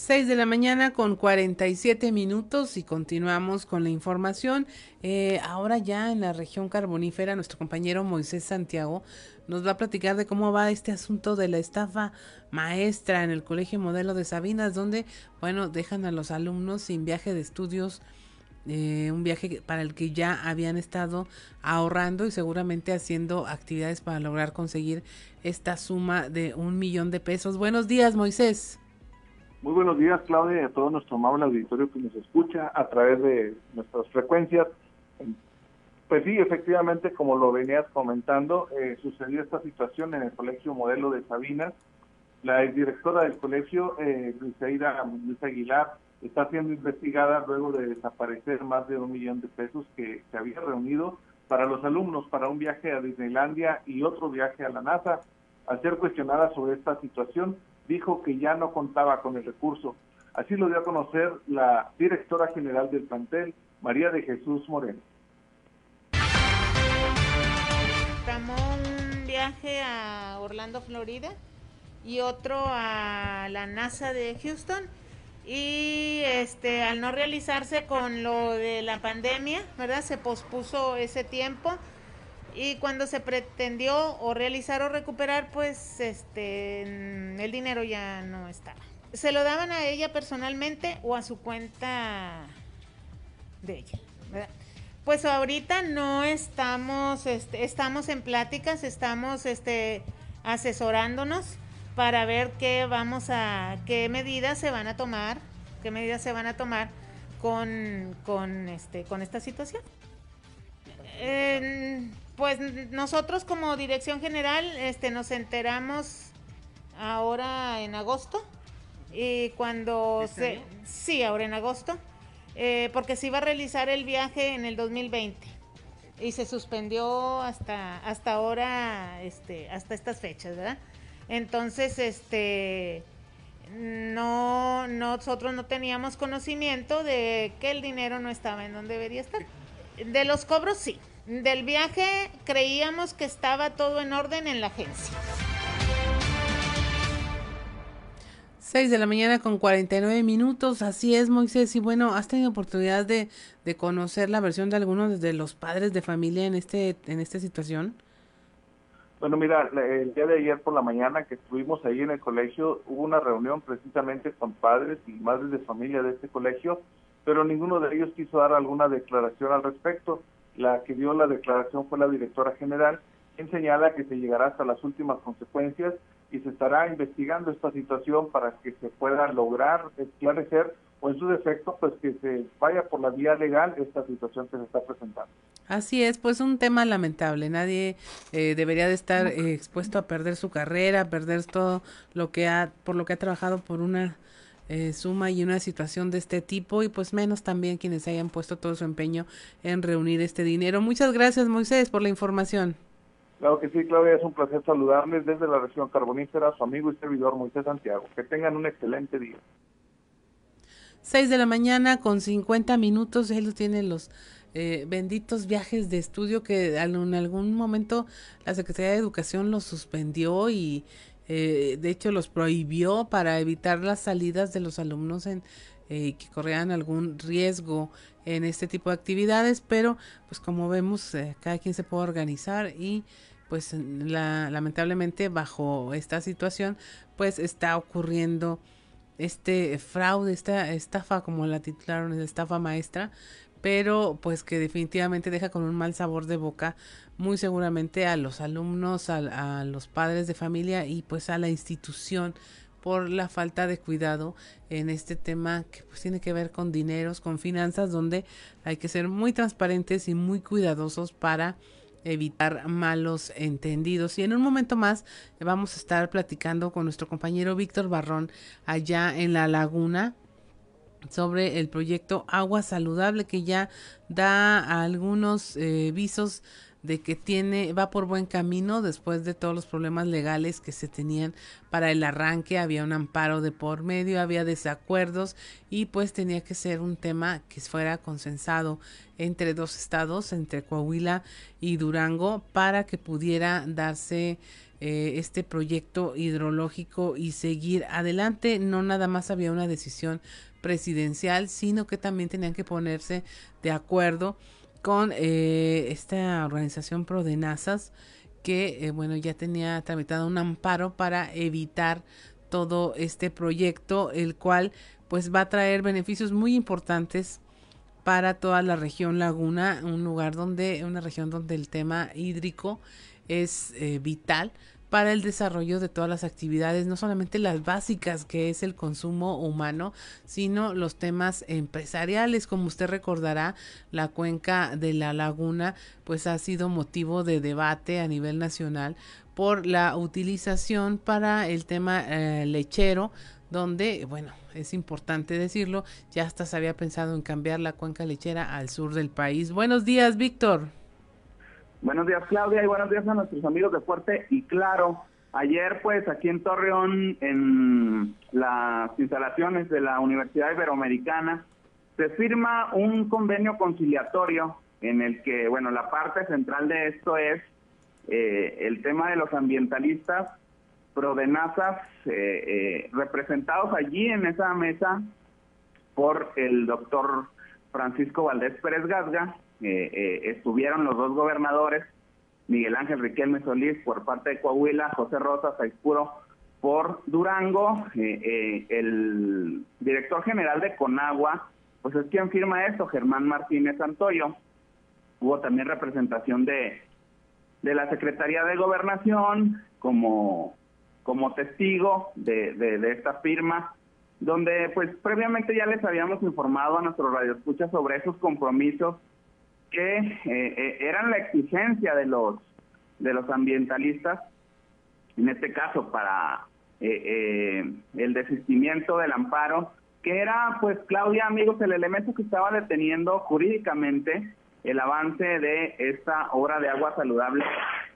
6 de la mañana con 47 minutos y continuamos con la información. Eh, ahora ya en la región carbonífera, nuestro compañero Moisés Santiago nos va a platicar de cómo va este asunto de la estafa maestra en el Colegio Modelo de Sabinas, donde, bueno, dejan a los alumnos sin viaje de estudios. Eh, un viaje para el que ya habían estado ahorrando y seguramente haciendo actividades para lograr conseguir esta suma de un millón de pesos. Buenos días, Moisés. Muy buenos días, Claudia, y a todo nuestro amable auditorio que nos escucha a través de nuestras frecuencias. Pues sí, efectivamente, como lo venías comentando, eh, sucedió esta situación en el Colegio Modelo de Sabinas. La directora del colegio, eh, Luisa, Luisa Aguilar, está siendo investigada luego de desaparecer más de un millón de pesos que se había reunido para los alumnos para un viaje a Disneylandia y otro viaje a la NASA. Al ser cuestionada sobre esta situación, dijo que ya no contaba con el recurso. Así lo dio a conocer la directora general del plantel, María de Jesús Moreno. un viaje a Orlando, Florida y otro a la NASA de Houston y este al no realizarse con lo de la pandemia, ¿verdad? Se pospuso ese tiempo y cuando se pretendió o realizar o recuperar, pues este el dinero ya no estaba. Se lo daban a ella personalmente o a su cuenta de ella, ¿verdad? Pues ahorita no estamos, este, estamos en pláticas, estamos este, asesorándonos para ver qué vamos a, qué medidas se van a tomar, qué medidas se van a tomar con, con, este, con esta situación. Pues nosotros como dirección general este, nos enteramos ahora en agosto y cuando ¿Este se... Sí, ahora en agosto, eh, porque se iba a realizar el viaje en el 2020 y se suspendió hasta, hasta ahora, este, hasta estas fechas, ¿verdad? Entonces, este, no, nosotros no teníamos conocimiento de que el dinero no estaba en donde debería estar. De los cobros sí. Del viaje creíamos que estaba todo en orden en la agencia. 6 de la mañana con 49 minutos, así es Moisés, y bueno, ¿has tenido oportunidad de, de conocer la versión de algunos de los padres de familia en este en esta situación? Bueno, mira, el día de ayer por la mañana que estuvimos ahí en el colegio, hubo una reunión precisamente con padres y madres de familia de este colegio, pero ninguno de ellos quiso dar alguna declaración al respecto. La que dio la declaración fue la directora general, quien señala que se llegará hasta las últimas consecuencias y se estará investigando esta situación para que se pueda lograr esclarecer o en su defecto, pues que se vaya por la vía legal esta situación que se está presentando. Así es, pues un tema lamentable. Nadie eh, debería de estar eh, expuesto a perder su carrera, a perder todo lo que ha, por lo que ha trabajado por una eh, suma y una situación de este tipo y pues menos también quienes hayan puesto todo su empeño en reunir este dinero. Muchas gracias Moisés por la información. Claro que sí, Claudia, es un placer saludarles desde la región carbonífera, su amigo y servidor Moisés Santiago. Que tengan un excelente día. 6 de la mañana con 50 minutos, él tiene los eh, benditos viajes de estudio que en algún momento la Secretaría de Educación los suspendió y eh, de hecho los prohibió para evitar las salidas de los alumnos en eh, que corrían algún riesgo en este tipo de actividades, pero pues como vemos cada quien se puede organizar y pues la, lamentablemente bajo esta situación pues está ocurriendo este fraude, esta estafa como la titularon, estafa maestra, pero pues que definitivamente deja con un mal sabor de boca muy seguramente a los alumnos, a, los padres de familia y pues a la institución por la falta de cuidado en este tema que pues tiene que ver con dineros, con finanzas, donde hay que ser muy transparentes y muy cuidadosos para evitar malos entendidos. Y en un momento más vamos a estar platicando con nuestro compañero Víctor Barrón allá en la laguna sobre el proyecto Agua Saludable que ya da algunos eh, visos de que tiene va por buen camino después de todos los problemas legales que se tenían para el arranque. Había un amparo de por medio había desacuerdos y pues tenía que ser un tema que fuera consensado entre dos estados entre Coahuila y Durango para que pudiera darse eh, este proyecto hidrológico y seguir adelante. No nada más había una decisión presidencial sino que también tenían que ponerse de acuerdo con eh, esta organización Prodenazas que eh, bueno ya tenía tramitado un amparo para evitar todo este proyecto el cual pues va a traer beneficios muy importantes para toda la región laguna un lugar donde una región donde el tema hídrico es eh, vital para el desarrollo de todas las actividades, no solamente las básicas que es el consumo humano, sino los temas empresariales. Como usted recordará, la cuenca de la laguna pues ha sido motivo de debate a nivel nacional por la utilización para el tema eh, lechero, donde, bueno, es importante decirlo, ya hasta se había pensado en cambiar la cuenca lechera al sur del país. Buenos días, Víctor. Buenos días, Claudia, y buenos días a nuestros amigos de Fuerte y Claro. Ayer, pues, aquí en Torreón, en las instalaciones de la Universidad Iberoamericana, se firma un convenio conciliatorio en el que, bueno, la parte central de esto es eh, el tema de los ambientalistas prodenazas eh, eh, representados allí en esa mesa por el doctor Francisco Valdés Pérez Gasga, estuvieron los dos gobernadores, Miguel Ángel Riquelme Solís por parte de Coahuila, José Rosa Saizpuro por Durango, el director general de Conagua, pues es quien firma esto, Germán Martínez Antoyo. Hubo también representación de de la Secretaría de Gobernación como, como testigo de, de, esta firma, donde pues previamente ya les habíamos informado a nuestro radioescucha sobre esos compromisos que eh, eh, eran la exigencia de los de los ambientalistas, en este caso para eh, el desistimiento del amparo, que era pues Claudia, amigos, el elemento que estaba deteniendo jurídicamente el avance de esta obra de agua saludable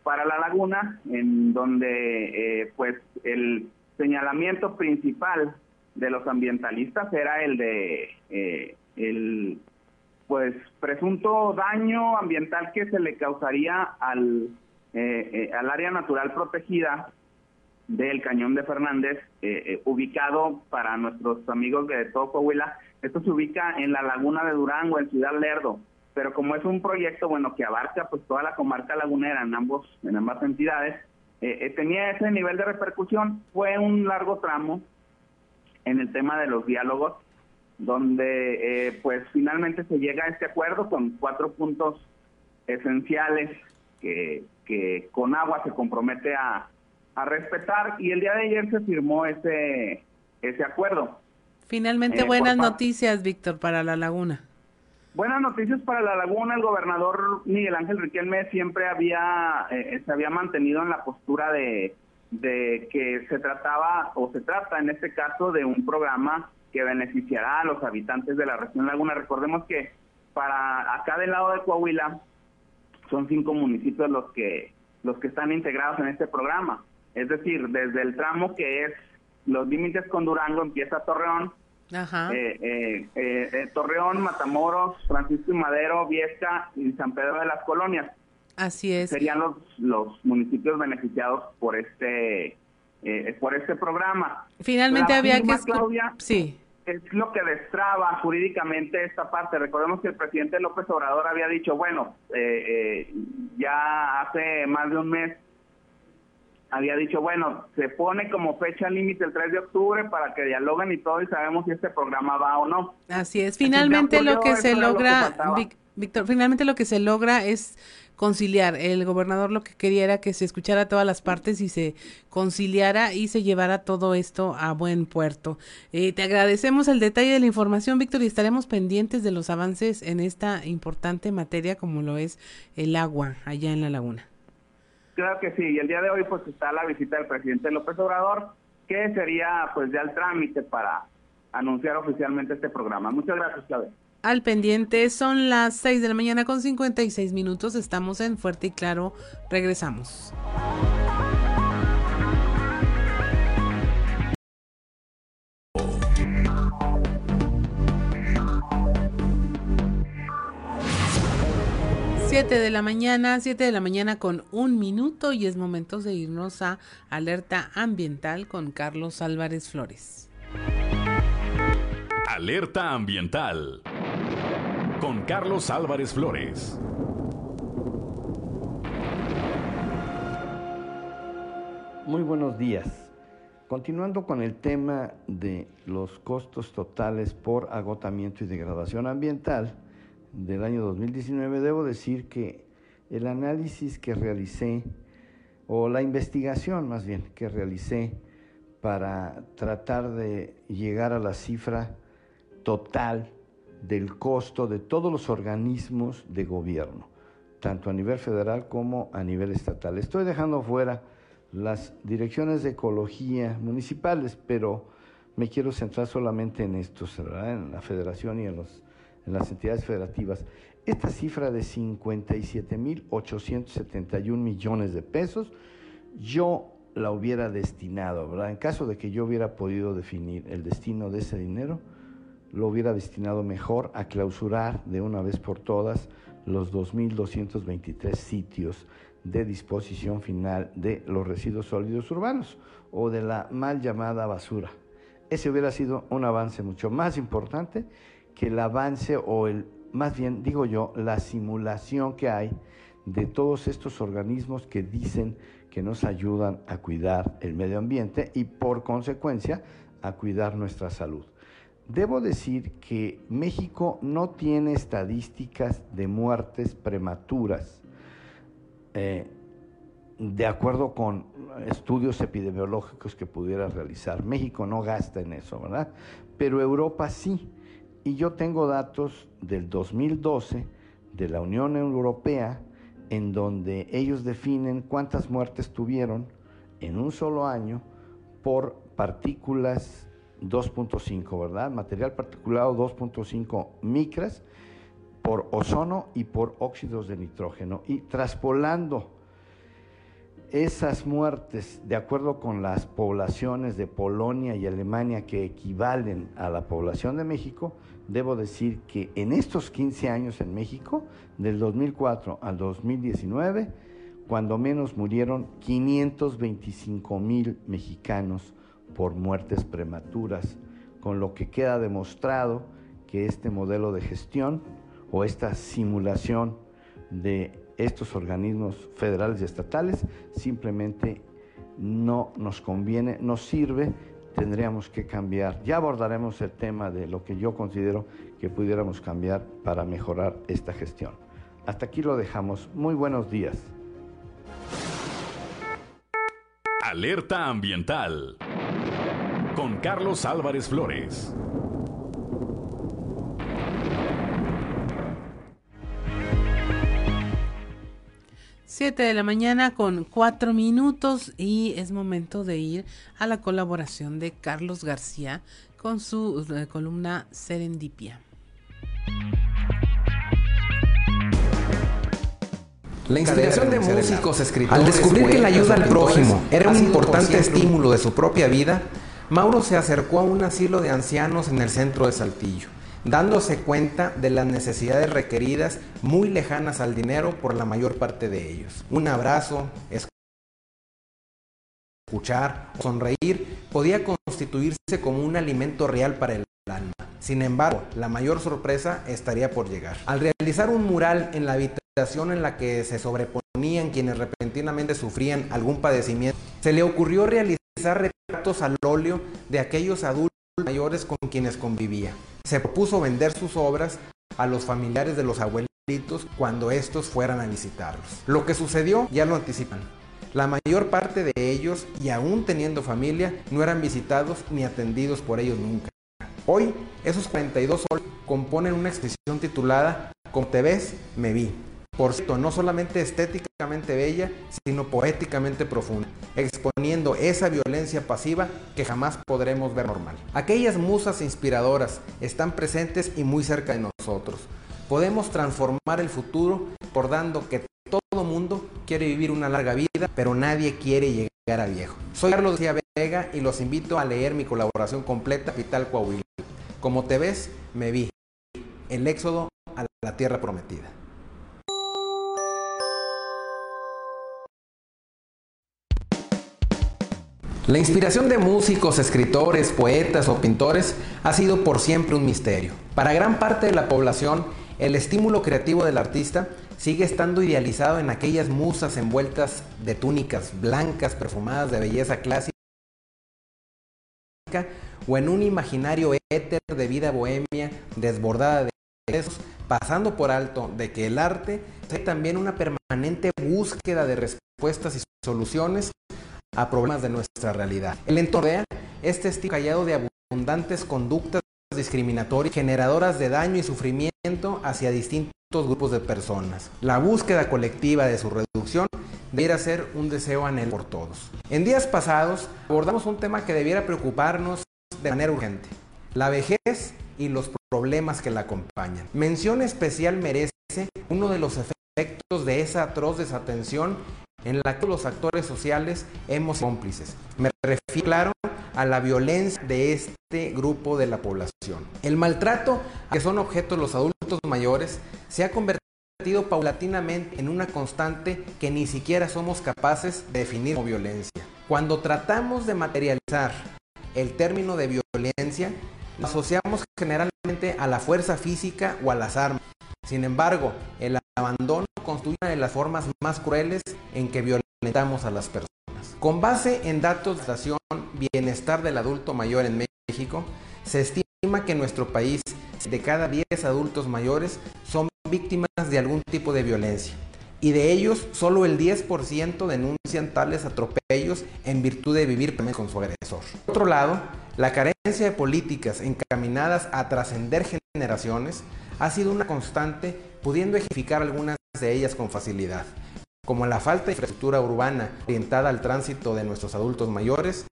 para la laguna, en donde eh, pues el señalamiento principal de los ambientalistas era el de eh, el pues presunto daño ambiental que se le causaría al eh, al área natural protegida del Cañón de Fernández, ubicado para nuestros amigos de todo Coahuila. Esto se ubica en la laguna de Durango, en Ciudad Lerdo pero como es un proyecto bueno que abarca pues toda la comarca lagunera en ambos en ambas entidades eh, eh, tenía ese nivel de repercusión fue un largo tramo en el tema de los diálogos donde eh, pues finalmente se llega a este acuerdo con cuatro puntos esenciales que, que con agua se compromete a, a respetar y el día de ayer se firmó ese ese acuerdo finalmente buenas noticias Víctor para la laguna Buenas noticias para la laguna. El gobernador Miguel Ángel Riquelme siempre había eh, se había mantenido en la postura de, de que se trataba o se trata en este caso de un programa que beneficiará a los habitantes de la región Laguna. Recordemos que para acá del lado de Coahuila son cinco municipios los que los que están integrados en este programa. Es decir, desde el tramo que es los límites con Durango empieza Torreón, eh, eh, eh, Torreón, Matamoros, Francisco y Madero, Viesca y San Pedro de las Colonias. Así es. Serían los, los municipios beneficiados por este por este programa. Finalmente había que sí. Es lo que destraba jurídicamente esta parte. Recordemos que el presidente López Obrador había dicho, bueno, ya hace más de un mes había dicho, bueno, se pone como fecha límite el 3 de octubre para que dialoguen y todo y sabemos si este programa va o no. Así es, finalmente lo que se logra, Víctor, finalmente lo que se logra es conciliar. El gobernador lo que quería era que se escuchara todas las partes y se conciliara y se llevara todo esto a buen puerto. Eh, te agradecemos el detalle de la información, Víctor, y estaremos pendientes de los avances en esta importante materia como lo es el agua allá en la laguna. Claro que sí, y el día de hoy pues está la visita del presidente López Obrador, que sería pues ya el trámite para anunciar oficialmente este programa. Muchas gracias, Claudia. Al pendiente son las 6 de la mañana con 56 minutos, estamos en Fuerte y Claro, regresamos. 7 de la mañana, 7 de la mañana con un minuto y es momento de irnos a Alerta Ambiental con Carlos Álvarez Flores. Alerta Ambiental con Carlos Álvarez Flores. Muy buenos días. Continuando con el tema de los costos totales por agotamiento y degradación ambiental, del año 2019, debo decir que el análisis que realicé o la investigación más bien que realicé para tratar de llegar a la cifra total del costo de todos los organismos de gobierno, tanto a nivel federal como a nivel estatal. Estoy dejando fuera las direcciones de ecología municipales, pero me quiero centrar solamente en estos, en la federación y en, los, en las entidades federativas. Esta cifra de 57.871 millones de pesos, yo la hubiera destinado, ¿verdad? En caso de que yo hubiera podido definir el destino de ese dinero, lo hubiera destinado mejor a clausurar de una vez por todas los 2.223 sitios de disposición final de los residuos sólidos urbanos o de la mal llamada basura. Ese hubiera sido un avance mucho más importante que el avance o el, más bien digo yo, la simulación que hay de todos estos organismos que dicen que nos ayudan a cuidar el medio ambiente y por consecuencia a cuidar nuestra salud. Debo decir que México no tiene estadísticas de muertes prematuras. Eh, de acuerdo con estudios epidemiológicos que pudiera realizar. México no gasta en eso, ¿verdad? Pero Europa sí. Y yo tengo datos del 2012 de la Unión Europea en donde ellos definen cuántas muertes tuvieron en un solo año por partículas 2.5, ¿verdad? Material particulado 2.5 micras por ozono y por óxidos de nitrógeno. Y traspolando esas muertes, de acuerdo con las poblaciones de Polonia y Alemania que equivalen a la población de México, debo decir que en estos 15 años en México, del 2004 al 2019, cuando menos murieron 525 mil mexicanos por muertes prematuras, con lo que queda demostrado que este modelo de gestión o esta simulación de estos organismos federales y estatales simplemente no nos conviene, no sirve, tendríamos que cambiar. Ya abordaremos el tema de lo que yo considero que pudiéramos cambiar para mejorar esta gestión. Hasta aquí lo dejamos. Muy buenos días. Alerta ambiental con Carlos Álvarez Flores. 7 de la mañana con 4 minutos y es momento de ir a la colaboración de Carlos García con su eh, columna Serendipia. La inspiración de músicos, escritores, al descubrir que la ayuda al prójimo era un importante estímulo de su propia vida, Mauro se acercó a un asilo de ancianos en el centro de Saltillo dándose cuenta de las necesidades requeridas muy lejanas al dinero por la mayor parte de ellos. Un abrazo, escuchar, sonreír podía constituirse como un alimento real para el alma. Sin embargo, la mayor sorpresa estaría por llegar. Al realizar un mural en la habitación en la que se sobreponían quienes repentinamente sufrían algún padecimiento, se le ocurrió realizar retratos al óleo de aquellos adultos mayores con quienes convivía se propuso vender sus obras a los familiares de los abuelitos cuando estos fueran a visitarlos. Lo que sucedió ya lo anticipan. La mayor parte de ellos, y aún teniendo familia, no eran visitados ni atendidos por ellos nunca. Hoy, esos 42 soles componen una exposición titulada Como te ves, me vi, por cierto, no solamente estéticamente bella, sino poéticamente profunda, exponiendo esa violencia pasiva que jamás podremos ver normal. Aquellas musas inspiradoras están presentes y muy cerca de nosotros. Podemos transformar el futuro por dando que todo mundo quiere vivir una larga vida, pero nadie quiere llegar a viejo. Soy Carlos García Vega y los invito a leer mi colaboración completa Vital Coahuila. Como te ves, me vi. El éxodo a la tierra prometida. La inspiración de músicos, escritores, poetas o pintores ha sido por siempre un misterio. Para gran parte de la población, el estímulo creativo del artista sigue estando idealizado en aquellas musas envueltas de túnicas blancas perfumadas de belleza clásica o en un imaginario éter de vida bohemia desbordada de besos, pasando por alto de que el arte es también una permanente búsqueda de respuestas y soluciones a problemas de nuestra realidad. El entorno es testigo callado de abundantes conductas discriminatorias generadoras de daño y sufrimiento hacia distintos grupos de personas. La búsqueda colectiva de su reducción debiera ser un deseo anhelado por todos. En días pasados abordamos un tema que debiera preocuparnos de manera urgente, la vejez y los problemas que la acompañan. Mención especial merece uno de los efectos de esa atroz desatención en la que los actores sociales hemos sido cómplices. Me refiero, claro, a la violencia de este grupo de la población. El maltrato a que son objetos los adultos mayores se ha convertido paulatinamente en una constante que ni siquiera somos capaces de definir como violencia. Cuando tratamos de materializar el término de violencia, lo asociamos generalmente a la fuerza física o a las armas. Sin embargo, el abandono constituye una de las formas más crueles en que violentamos a las personas. Con base en datos de estación bienestar del adulto mayor en México, se estima que en nuestro país de cada 10 adultos mayores son víctimas de algún tipo de violencia y de ellos solo el 10% denuncian tales atropellos en virtud de vivir con su agresor. Por otro lado, la carencia de políticas encaminadas a trascender generaciones ha sido una constante, pudiendo ejemplificar algunas de ellas con facilidad, como la falta de infraestructura urbana orientada al tránsito de nuestros adultos mayores,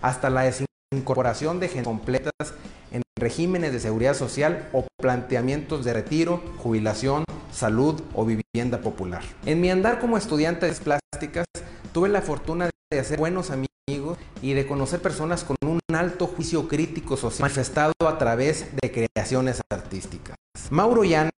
hasta la desincorporación de gente completas en regímenes de seguridad social o planteamientos de retiro, jubilación, salud o vivienda popular. En mi andar como estudiante de plásticas, tuve la fortuna de hacer buenos amigos y de conocer personas con un alto juicio crítico social manifestado a través de creaciones artísticas. Mauro Llana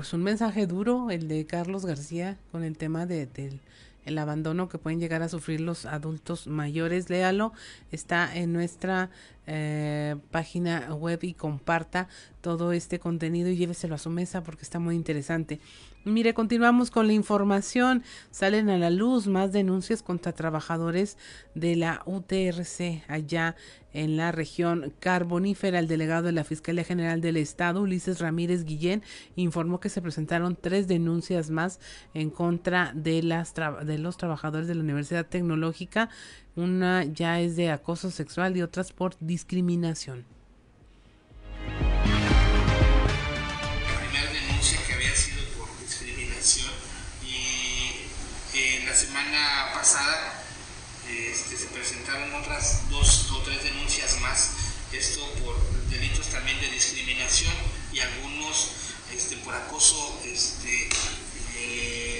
Pues un mensaje duro, el de Carlos García, con el tema de, del el abandono que pueden llegar a sufrir los adultos mayores. Léalo, está en nuestra eh, página web y comparta todo este contenido y lléveselo a su mesa porque está muy interesante. Mire, continuamos con la información. Salen a la luz más denuncias contra trabajadores de la UTRC allá en la región carbonífera. El delegado de la Fiscalía General del Estado, Ulises Ramírez Guillén, informó que se presentaron tres denuncias más en contra de, los trabajadores de la Universidad Tecnológica. Una ya es de acoso sexual y otras por discriminación. semana pasada este, se presentaron otras dos o tres denuncias más, esto por delitos también de discriminación y algunos este, por acoso este, eh,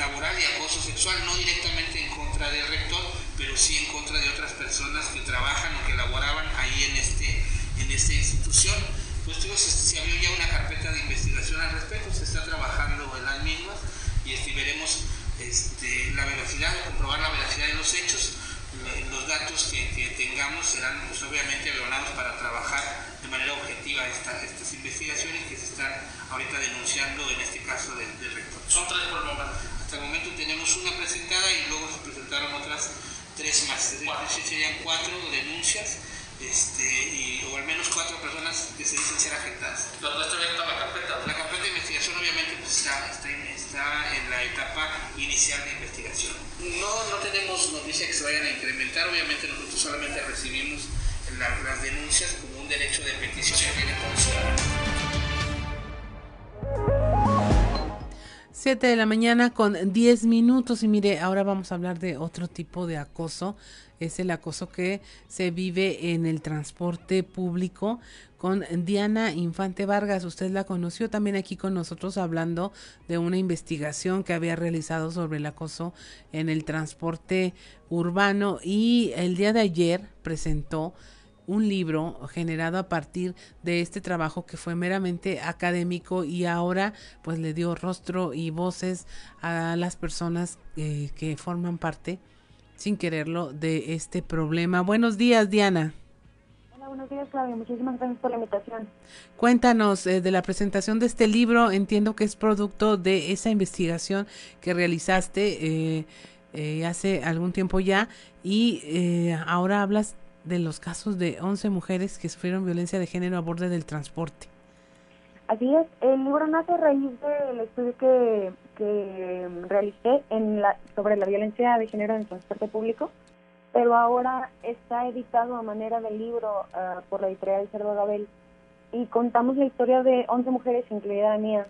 laboral y acoso sexual, no directamente en contra del rector, pero sí en contra de otras personas que trabajan o que laboraban ahí en, este, en esta institución. Pues se abrió ya una carpeta de investigación al respecto, se está trabajando en las mismas y este, veremos este, la velocidad, comprobar la velocidad de los hechos. Los datos que, tengamos serán pues, obviamente evaluados para trabajar de manera objetiva estas investigaciones que se están ahorita denunciando en este caso del, rector. Son tres por. Hasta el momento tenemos una presentada y luego se presentaron otras tres más. Es decir, serían cuatro denuncias este, y, o al menos cuatro personas que se dicen ser afectadas. ¿La, la carpeta? La carpeta de investigación obviamente pues, está, está, está, en la etapa inicial de investigación. No, no tenemos noticias que se vayan a incrementar, obviamente nosotros solamente recibimos las denuncias como un derecho de petición que tiene todo 7 de la mañana con 10 minutos. Y mire, ahora vamos a hablar de otro tipo de acoso. Es el acoso que se vive en el transporte público con Diana Infante Vargas. Usted la conoció también aquí con nosotros hablando de una investigación que había realizado sobre el acoso en el transporte urbano. Y el día de ayer presentó un libro generado a partir de este trabajo que fue meramente académico y ahora pues le dio rostro y voces a las personas eh, que forman parte sin quererlo de este problema. Buenos días, Diana. Hola, buenos días, Claudia. Muchísimas gracias por la invitación. Cuéntanos eh, de la presentación de este libro. Entiendo que es producto de esa investigación que realizaste eh, eh, hace algún tiempo ya y ahora hablas de los casos de 11 mujeres que sufrieron violencia de género a borde del transporte. Así es, el libro nace a raíz del estudio que, que realicé en la, sobre la violencia de género en el transporte público, pero ahora está editado a manera de libro uh, por la editorial Cerdo Gabel y contamos la historia de 11 mujeres, incluida mía,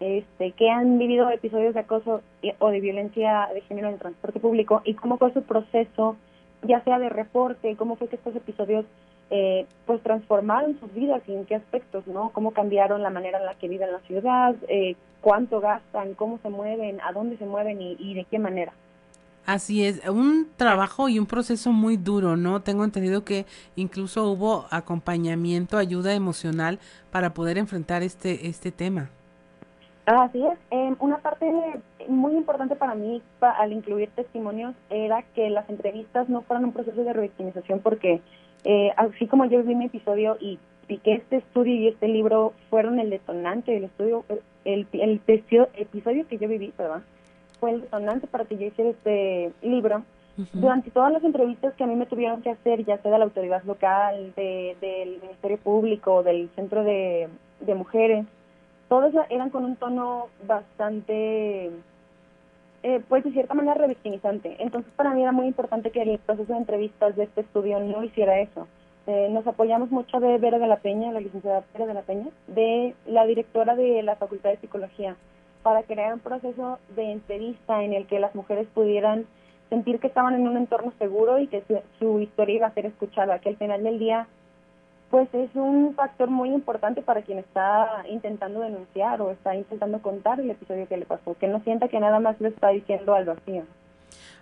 este, que han vivido episodios de acoso o de violencia de género en el transporte público y cómo fue su proceso, ya sea de reporte, cómo fue que estos episodios eh, pues transformaron sus vidas y en qué aspectos, ¿no? Cómo cambiaron la manera en la que viven la ciudad, eh, cuánto gastan, cómo se mueven, a dónde se mueven y, y de qué manera. Así es, un trabajo y un proceso muy duro, ¿no? Tengo entendido que incluso hubo acompañamiento, ayuda emocional para poder enfrentar este este tema. Así es. Eh, una parte muy importante para mí pa, al incluir testimonios era que las entrevistas no fueran un proceso de revictimización porque eh, así como yo vi mi episodio y, y que este estudio y este libro fueron el detonante del estudio, el, el, el episodio que yo viví, perdón, fue el detonante para que yo hiciera este libro. Uh -huh. Durante todas las entrevistas que a mí me tuvieron que hacer, ya sea de la autoridad local, de, del Ministerio Público, del Centro de, de Mujeres, todas eran con un tono bastante, eh, pues de cierta manera revictimizante. Entonces para mí era muy importante que el proceso de entrevistas de este estudio no hiciera eso. Eh, nos apoyamos mucho de Vera de la Peña, la licenciada Vera de la Peña, de la directora de la Facultad de Psicología, para crear un proceso de entrevista en el que las mujeres pudieran sentir que estaban en un entorno seguro y que su, su historia iba a ser escuchada, que al final del día pues es un factor muy importante para quien está intentando denunciar o está intentando contar el episodio que le pasó, que no sienta que nada más lo está diciendo al vacío.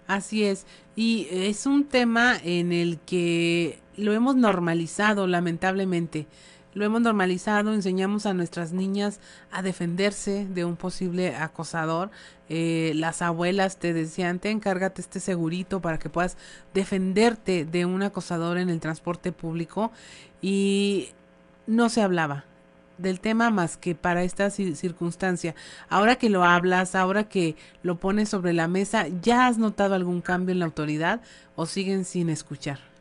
Así es, y es un tema en el que lo hemos normalizado lamentablemente. Lo hemos normalizado, enseñamos a nuestras niñas a defenderse de un posible acosador. Eh, las abuelas te decían, te encárgate este segurito para que puedas defenderte de un acosador en el transporte público y no se hablaba del tema más que para esta circunstancia. Ahora que lo hablas, ahora que lo pones sobre la mesa, ¿ya has notado algún cambio en la autoridad o siguen sin escuchar?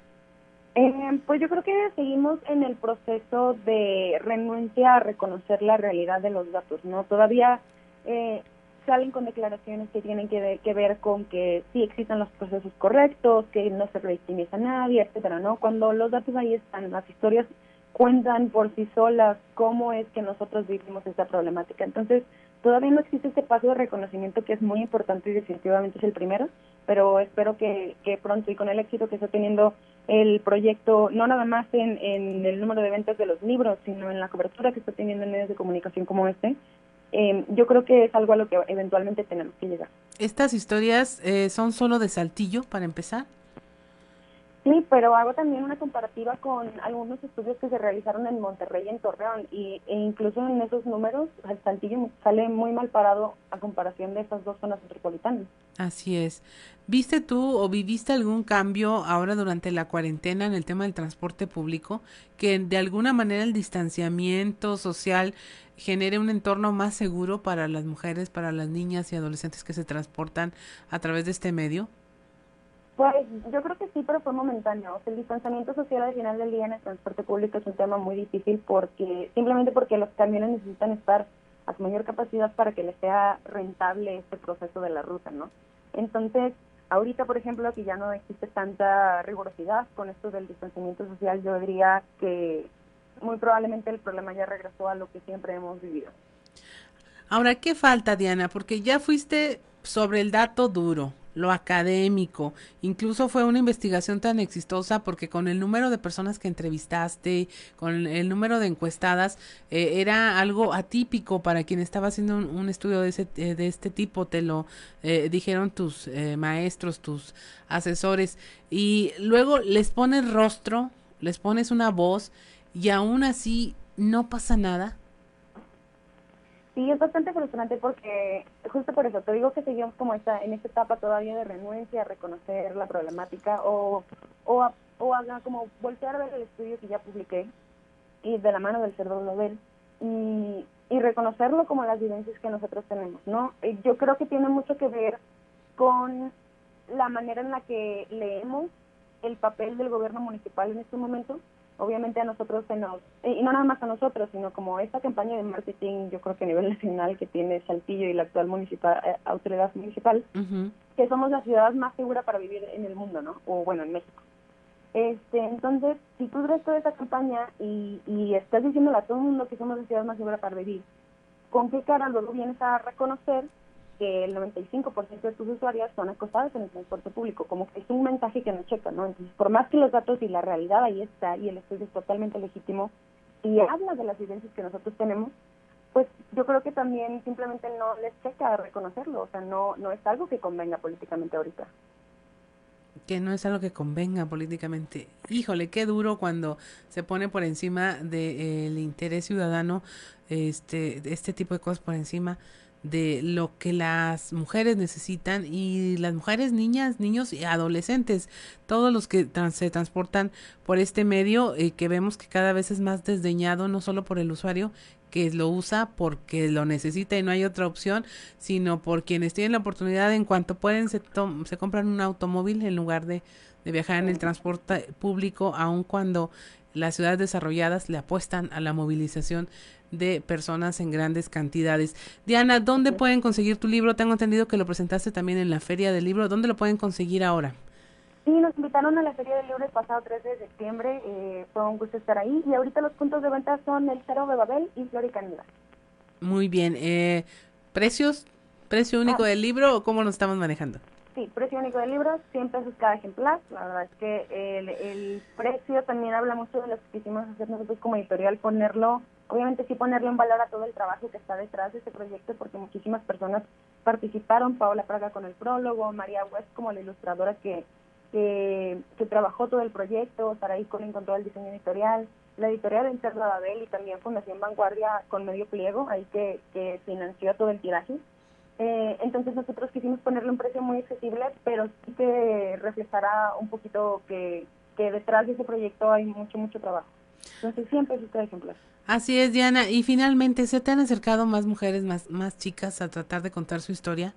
Eh, pues yo creo que seguimos en el proceso de renuncia a reconocer la realidad de los datos, ¿no? Todavía eh, salen con declaraciones que tienen que ver, que ver con que sí existen los procesos correctos, que no se revictimiza a nadie, etcétera, ¿no? Cuando los datos ahí están, las historias cuentan por sí solas cómo es que nosotros vivimos esta problemática. Entonces, todavía no existe este paso de reconocimiento que es muy importante y definitivamente es el primero, pero espero que, que pronto y con el éxito que está teniendo el proyecto, no nada más en, en el número de ventas de los libros, sino en la cobertura que está teniendo en medios de comunicación como este, eh, yo creo que es algo a lo que eventualmente tenemos que llegar. ¿Estas historias eh, son solo de Saltillo, para empezar? Sí, pero hago también una comparativa con algunos estudios que se realizaron en Monterrey y en Torreón, y, e incluso en esos números, el Saltillo sale muy mal parado a comparación de esas dos zonas metropolitanas. Así es. ¿Viste tú o viviste algún cambio ahora durante la cuarentena en el tema del transporte público? Que de alguna manera el distanciamiento social genere un entorno más seguro para las mujeres, para las niñas y adolescentes que se transportan a través de este medio? Pues yo creo que sí, pero fue momentáneo. O sea, el distanciamiento social al final del día en el transporte público es un tema muy difícil porque simplemente porque los camiones necesitan estar a su mayor capacidad para que les sea rentable este proceso de la ruta, ¿no? Entonces, ahorita, por ejemplo, que ya no existe tanta rigurosidad con esto del distanciamiento social, yo diría que muy probablemente el problema ya regresó a lo que siempre hemos vivido. Ahora, ¿qué falta, Diana? Porque ya fuiste sobre el dato duro, lo académico, incluso fue una investigación tan exitosa porque con el número de personas que entrevistaste, con el número de encuestadas, eh, era algo atípico para quien estaba haciendo un, estudio de, ese, eh, de este tipo, te lo eh, dijeron tus eh, maestros, tus asesores, y luego les pones rostro, les pones una voz y aún así no pasa nada. Sí, es bastante frustrante porque justo por eso te digo que seguimos como esta, en esta etapa todavía de renuencia a reconocer la problemática o, o, a, o a, como voltear a ver el estudio que ya publiqué y de la mano del cerdo Nobel y, y reconocerlo como las vivencias que nosotros tenemos, ¿no? Yo creo que tiene mucho que ver con la manera en la que leemos el papel del gobierno municipal en este momento. Obviamente a nosotros se nos, y no nada más a nosotros, sino como esta campaña de marketing, yo creo que a nivel nacional que tiene Saltillo y la actual municipal, eh, autoridad municipal, que somos la ciudad más segura para vivir en el mundo, ¿no? O bueno, en México. Este, entonces, si tú ves toda esa campaña y, y estás diciéndole a todo el mundo que somos la ciudad más segura para vivir, ¿con qué cara luego vienes a reconocer que el 95% de tus usuarios son acosados en el transporte público, como que es un mensaje que no checa, ¿no? Entonces, por más que los datos y la realidad ahí está y el estudio es totalmente legítimo y habla de las evidencias que nosotros tenemos, pues yo creo que también simplemente no les checa reconocerlo, o sea, no, no es algo que convenga políticamente ahorita. Que no es algo que convenga políticamente. Híjole, qué duro cuando se pone por encima del interés ciudadano, este, este tipo de cosas por encima de lo que las mujeres necesitan y las mujeres, niñas, niños y adolescentes, todos los que se transportan por este medio eh, que vemos que cada vez es más desdeñado no solo por el usuario que lo usa porque lo necesita y no hay otra opción, sino por quienes tienen la oportunidad en cuanto pueden se, se compran un automóvil en lugar de, de viajar en el transporte público, aun cuando las ciudades desarrolladas le apuestan a la movilización de personas en grandes cantidades. Diana, ¿dónde pueden conseguir tu libro? Tengo entendido que lo presentaste también en la Feria del Libro. ¿Dónde lo pueden conseguir ahora? Sí, nos invitaron a la Feria del Libro el pasado 3 de septiembre. Eh, fue un gusto estar ahí. Y ahorita los puntos de venta son el Cero de Babel y Floricanida. Muy bien. Eh, ¿Precios? ¿Precio único ah. del libro o cómo nos estamos manejando? Sí, precio único del libro, 100 pesos cada ejemplar. La verdad es que el, el precio también habla mucho de lo que quisimos hacer nosotros como editorial, ponerlo obviamente sí ponerle un valor a todo el trabajo que está detrás de este proyecto porque muchísimas personas participaron, Paola Praga con el prólogo, María West como la ilustradora que, que, trabajó todo el proyecto, Saraí Colin con todo el diseño editorial, la editorial Interna Babel y también Fundación Vanguardia con medio pliego, ahí que, que financió todo el tiraje. Eh, entonces nosotros quisimos ponerle un precio muy accesible, pero sí que reflejará un poquito que, que detrás de ese proyecto hay mucho, mucho trabajo. Entonces siempre es este ejemplar. Así es, Diana. Y finalmente, ¿se te han acercado más mujeres, más, más chicas a tratar de contar su historia?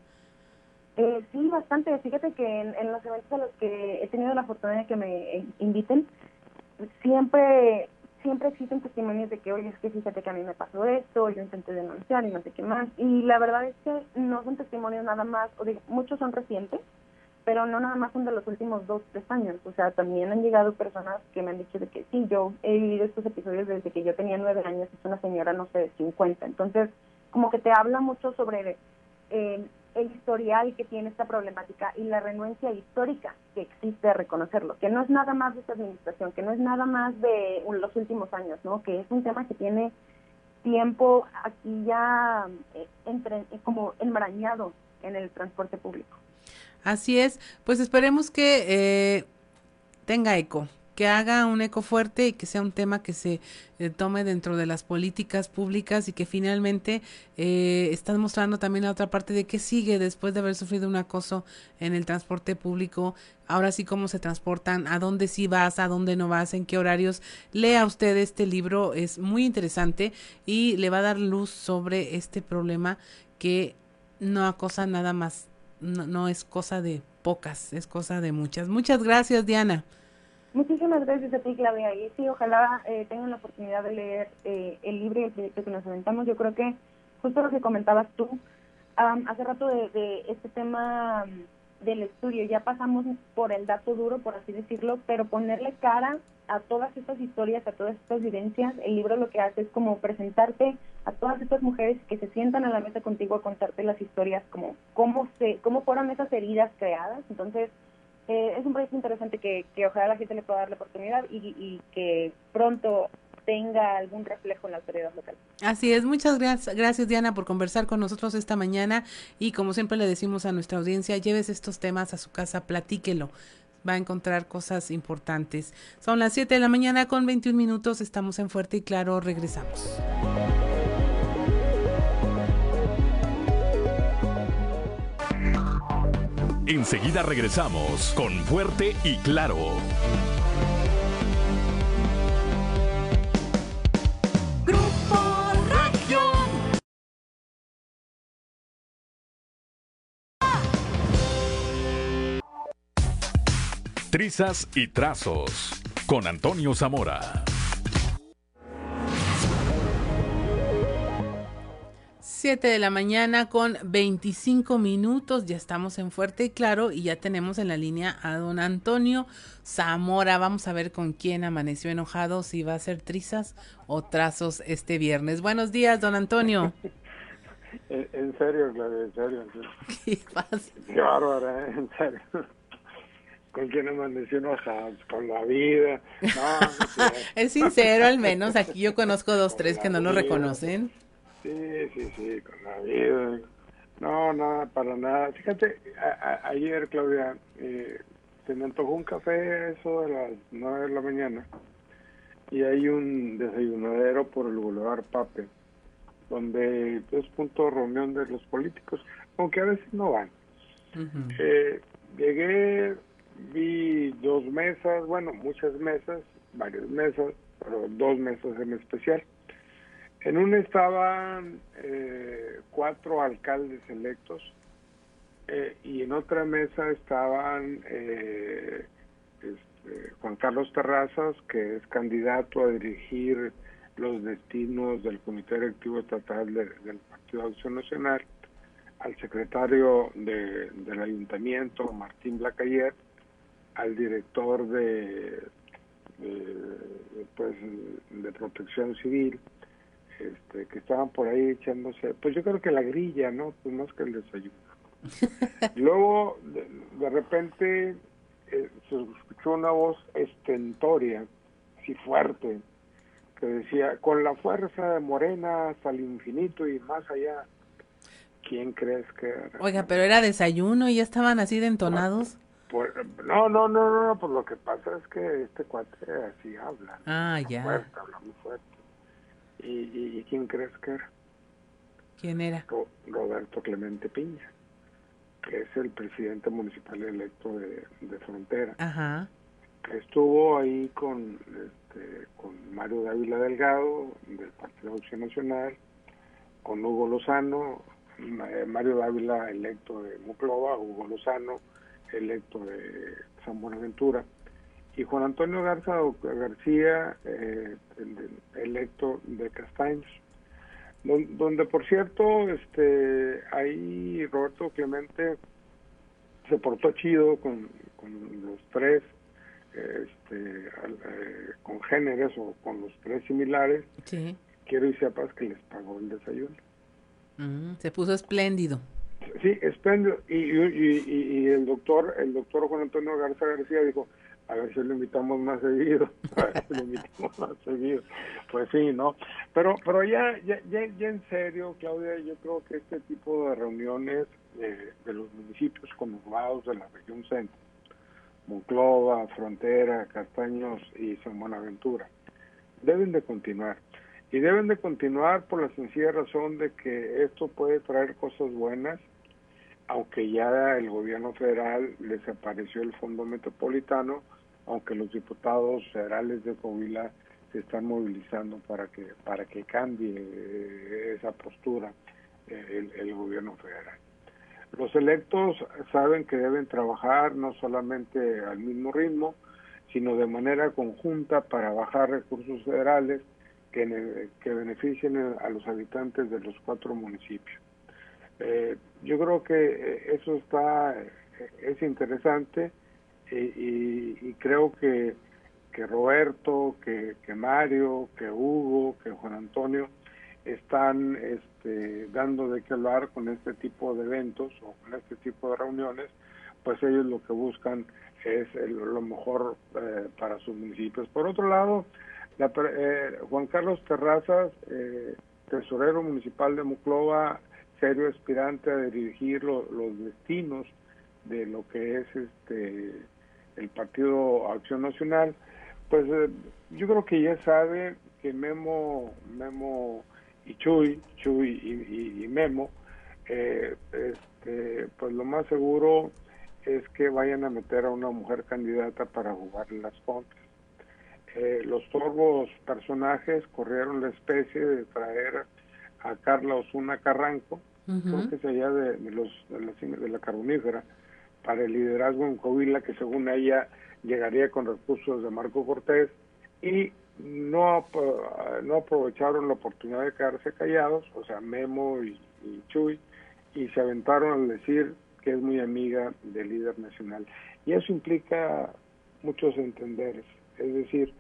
Eh, sí, bastante. Fíjate que en, los eventos a los que he tenido la fortuna de que me inviten, siempre siempre existen testimonios de que, oye, es que fíjate que a mí me pasó esto, yo intenté denunciar y no sé qué más. Y la verdad es que no son testimonios nada más, o de, muchos son recientes, pero no nada más son de los últimos dos, tres años. O sea, también han llegado personas que me han dicho de que sí, yo he vivido estos episodios desde que yo tenía nueve años, es una señora, no sé, de 50. Entonces, como que te habla mucho sobre eh, el historial que tiene esta problemática y la renuencia histórica que existe a reconocerlo, que no es nada más de esta administración, que no es nada más de los últimos años, ¿no? Que es un tema que tiene tiempo aquí ya eh, entre, como enmarañado en el transporte público. Así es, pues esperemos que eh, tenga eco, que haga un eco fuerte y que sea un tema que se eh, tome dentro de las políticas públicas y que finalmente eh, están mostrando también la otra parte de qué sigue después de haber sufrido un acoso en el transporte público. Ahora sí, cómo se transportan, a dónde sí vas, a dónde no vas, en qué horarios. Lea usted este libro, es muy interesante y le va a dar luz sobre este problema que no acosa nada más no, no es cosa de pocas, es cosa de muchas. Muchas gracias, Diana. Muchísimas gracias a ti, Claudia. Y sí, ojalá eh, tengan la oportunidad de leer eh, el libro y el proyecto que nos aventamos. Yo creo que justo lo que comentabas tú hace rato de, este tema del estudio, ya pasamos por el dato duro, por así decirlo, pero ponerle cara a todas estas historias, a todas estas vivencias, el libro lo que hace es como presentarte a todas estas mujeres que se sientan a la mesa contigo a contarte las historias, como cómo, se, cómo fueron esas heridas creadas. Entonces, eh, es un proyecto interesante que, que ojalá la gente le pueda dar la oportunidad y, y que pronto tenga algún reflejo en la autoridad local. Así es, muchas gracias, gracias Diana por conversar con nosotros esta mañana y como siempre le decimos a nuestra audiencia, lleves estos temas a su casa, platíquelo va a encontrar cosas importantes. Son las 7 de la mañana con 21 minutos, estamos en Fuerte y Claro, regresamos. Enseguida regresamos con Fuerte y Claro. Trizas y Trazos con Antonio Zamora. Siete de la mañana con 25 minutos, ya estamos en Fuerte y Claro y ya tenemos en la línea a don Antonio Zamora. Vamos a ver con quién amaneció enojado, si va a ser trizas o trazos este viernes. Buenos días, don Antonio. en serio, Claudia, en serio. ¿Qué, pasa? Qué bárbara, ¿eh? en serio. ¿Con quién amaneció enojado? Con la vida. No, no es sincero al menos, aquí yo conozco dos, tres que no lo reconocen. Sí, sí, sí, con la vida. No, nada, para nada. Fíjate, ayer, Claudia, eh, se me antojó un café eso de las nueve de la mañana y hay un desayunadero por el Boulevard Pape, donde es punto de reunión de los políticos, aunque a veces no van. eh, llegué, vi dos mesas, bueno, muchas mesas, varias mesas, pero dos mesas en especial. En una estaban eh, cuatro alcaldes electos eh, y en otra mesa estaban eh, este, Juan Carlos Terrazas, que es candidato a dirigir los destinos del Comité Directivo Estatal del Partido de Acción Nacional, al secretario del Ayuntamiento, Martín Blacayer, al director de, pues, de Protección Civil, este, que estaban por ahí echándose, pues yo creo que la grilla, ¿no? Pues más que el desayuno. Luego, de, repente, eh, se escuchó una voz estentoria, así fuerte, que decía, con la fuerza de Morena hasta el infinito y más allá. ¿Quién crees que era? Oiga, pero era desayuno y ya estaban así de entonados. No, no, no, no, pues lo que pasa es que este cuate así habla. Ah, ya. Fuerte, habla muy fuerte. ¿Y, quién crees que era? ¿Quién era? Roberto Clemente Piña, que es el presidente municipal electo de, Frontera. Ajá. Que estuvo ahí con, este, con Mario Dávila Delgado, del Partido de Acción Nacional, con Hugo Lozano, eh, Mario Dávila electo de Muclova, Hugo Lozano electo de San Buenaventura y Juan Antonio Garza García, eh, electo de Castaños, donde, por cierto, este, ahí Roberto Clemente se portó chido con, los tres este, eh, congéneres o con los tres similares. Sí. Quiero y sepas que les pagó el desayuno. Mm, se puso espléndido. Sí, espléndido. Y, y, y, el doctor, el doctor Juan Antonio Garza García dijo, a ver si lo invitamos más seguido, a ver si lo invitamos más seguido. Pues sí, ¿no? Pero pero ya, ya, ya, en serio, Claudia, yo creo que este tipo de reuniones de los municipios conurbados de la región centro, Monclova, Frontera, Castaños y San Buenaventura, deben de continuar. Y deben de continuar por la sencilla razón de que esto puede traer cosas buenas, aunque ya el gobierno federal desapareció el Fondo Metropolitano, aunque los diputados federales de Coahuila se están movilizando para que para que cambie eh, esa postura eh, el, gobierno federal. Los electos saben que deben trabajar no solamente al mismo ritmo, sino de manera conjunta para bajar recursos federales que, que beneficien a los habitantes de los cuatro municipios. Eh, yo creo que eso está es interesante y, creo que, que Roberto, que, que Mario, que Hugo, que Juan Antonio están este, dando de qué hablar con este tipo de eventos o con este tipo de reuniones, pues ellos lo que buscan es lo mejor eh, para sus municipios. Por otro lado, la, eh, Juan Carlos Terrazas, eh, tesorero municipal de Muclova, serio aspirante a dirigir los destinos de lo que es este el Partido Acción Nacional, pues eh, yo creo que ya sabe que Memo, Memo y Chuy, Chuy y, Memo, eh, este, pues lo más seguro es que vayan a meter a una mujer candidata para jugar en las Pontes. Eh, los torbos personajes corrieron la especie de traer a Carla Osuna Carranco, creo que es allá de, los, de, la, de la carbonífera, para el liderazgo en Coahuila, que según ella llegaría con recursos de Marco Cortés, y no, no aprovecharon la oportunidad de quedarse callados, o sea, Memo y, y Chuy, y se aventaron al decir que es muy amiga del líder nacional. Y eso implica muchos entenderes, es decir,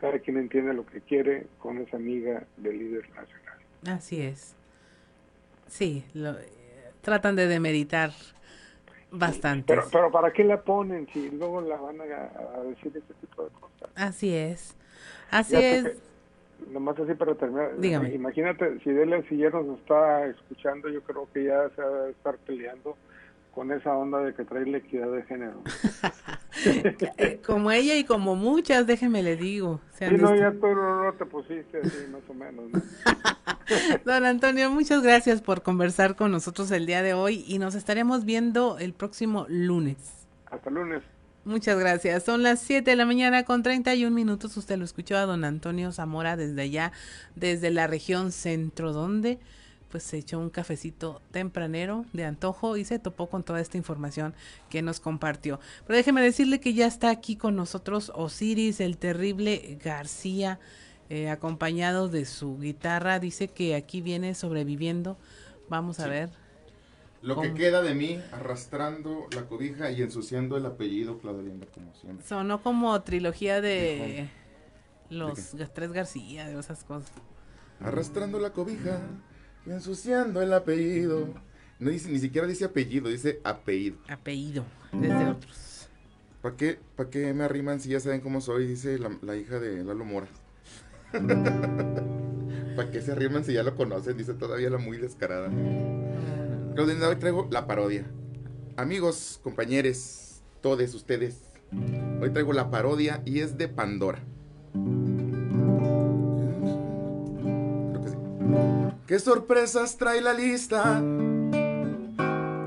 cada quien entiende lo que quiere con esa amiga del líder nacional. Así es. Sí, lo, eh, tratan de demeritar bastante. Pero, pero ¿para qué la ponen si luego la van a, a decir ese tipo de cosas? Así es. Así es. que, nomás así para terminar. Dígame. Imagínate, si Delia Siller nos está escuchando, yo creo que ya se va a estar peleando con esa onda de que trae la equidad de género. Eh, Como ella y como muchas, déjeme le digo. Sí, no, ya tú no, no te pusiste así, más o menos. ¿no? Don Antonio, muchas gracias por conversar con nosotros el día de hoy y nos estaremos viendo el próximo lunes. Hasta lunes. Muchas gracias. Son las 7 de la mañana con 31 minutos. Usted lo escuchó a don Antonio Zamora desde allá, desde la región centro, donde pues se echó un cafecito tempranero de antojo y se topó con toda esta información que nos compartió. Pero déjeme decirle que ya está aquí con nosotros Osiris, el terrible García, eh, acompañado de su guitarra. Dice que aquí viene sobreviviendo. Vamos a ver. Lo que queda de mí arrastrando la cobija y ensuciando el apellido, Claudia Linda, como siempre. Sonó como trilogía de los tres García, de esas cosas. Arrastrando la cobija ensuciando el apellido. No dice, ni siquiera dice apellido, dice apellido. Apellido, desde otros. ¿Para qué, ¿Para qué me arriman si ya saben cómo soy? Dice la, la hija de Lalo Mora. ¿Para qué se arriman si ya lo conocen? Dice todavía la muy descarada. Claudia Linda, hoy traigo la parodia. Amigos, compañeros, todos ustedes. Hoy traigo la parodia y es de Pandora. ¿Qué sorpresas trae la lista?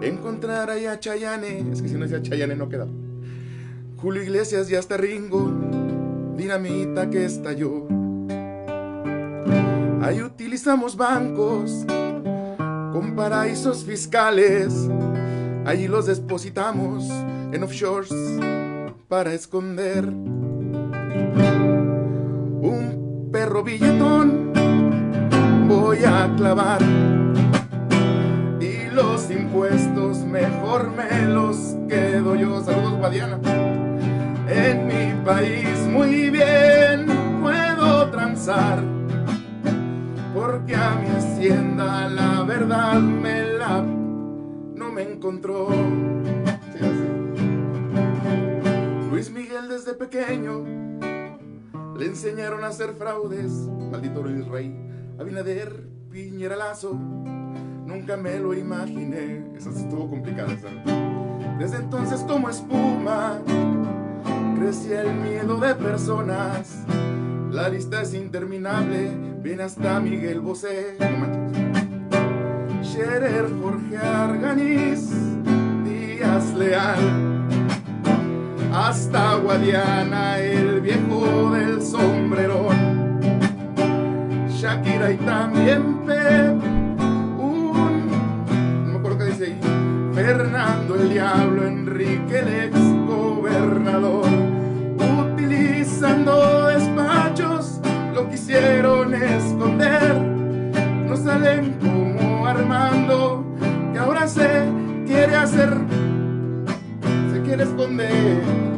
Encontrar ahí a Chayane. Es que si no decía Chayane no queda. Julio Iglesias ya está Ringo. Dinamita que estalló. Ahí utilizamos bancos con paraísos fiscales. Allí los depositamos en offshores para esconder un perro billetón. Voy a clavar y los impuestos mejor me los quedo yo. Saludos, Guadiana. En mi país muy bien puedo transar porque a mi hacienda la verdad me la no me encontró. Luis Miguel desde pequeño le enseñaron a hacer fraudes, maldito Luis Rey, Abinader, Piñera Lazo, nunca me lo imaginé, esa estuvo complicada. Desde entonces como espuma crecía el miedo de personas, la lista es interminable, viene hasta Miguel Bosé, no. Scherer, Jorge Arganiz, Díaz Leal, hasta Guadiana, el viejo del sombrerón, Shakira y también Pep, un, no me acuerdo qué dice ahí, Fernando el Diablo, Enrique el ex gobernador, utilizando despachos, lo quisieron esconder, no salen como Armando, que ahora se quiere hacer, se quiere esconder.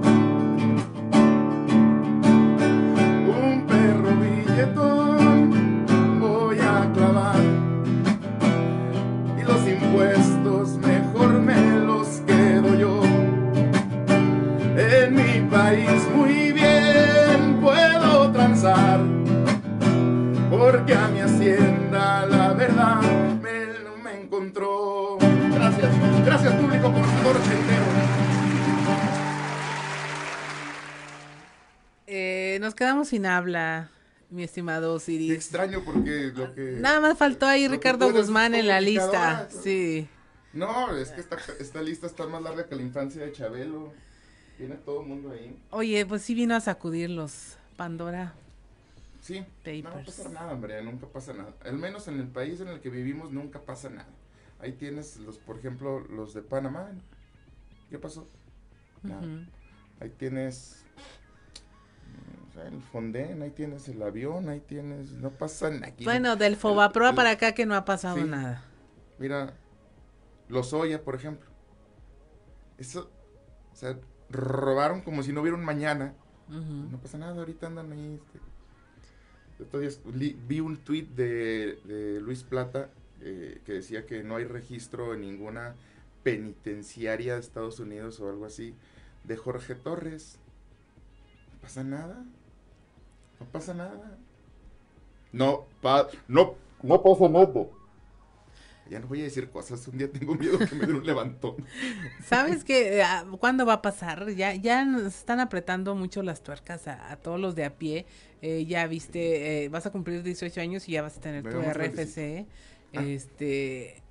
Quedamos sin habla, mi estimado Osiris. Extraño porque lo que... Nada más faltó ahí Ricardo Guzmán en la lista. Sí. No, es que esta, esta lista está más larga que la infancia de Chabelo. Tiene todo el mundo ahí. Oye, pues sí vino a sacudirlos. Pandora. Sí, no Papers. pasar nada, hombre, nunca pasa nada. Al menos en el país en el que vivimos nunca pasa nada. Ahí tienes los, por ejemplo, los de Panamá. ¿Qué pasó? Nada. Ahí tienes... el Fonden, ahí tienes el avión, ahí tienes, no pasa nada. Bueno, del Fobaproa para acá que no ha pasado nada. Mira, los Oya, por ejemplo. Eso, o sea, robaron como si no hubiera un mañana. No pasa nada, ahorita andan ahí. Este. Entonces, vi un de, de, Luis Plata eh, que decía que no hay registro en ninguna penitenciaria de Estados Unidos o algo así de Jorge Torres. No pasa nada. No pasa nada. No, pa no, no pasa nada. Ya no voy a decir cosas. Un día tengo miedo que me dé un levantón. ¿Sabes qué? Ah, ¿Cuándo va a pasar? Ya, ya nos están apretando mucho las tuercas a, todos los de a pie. Eh, ya viste, eh, vas a cumplir 18 años y ya vas a tener tu RFC. Ah. Este,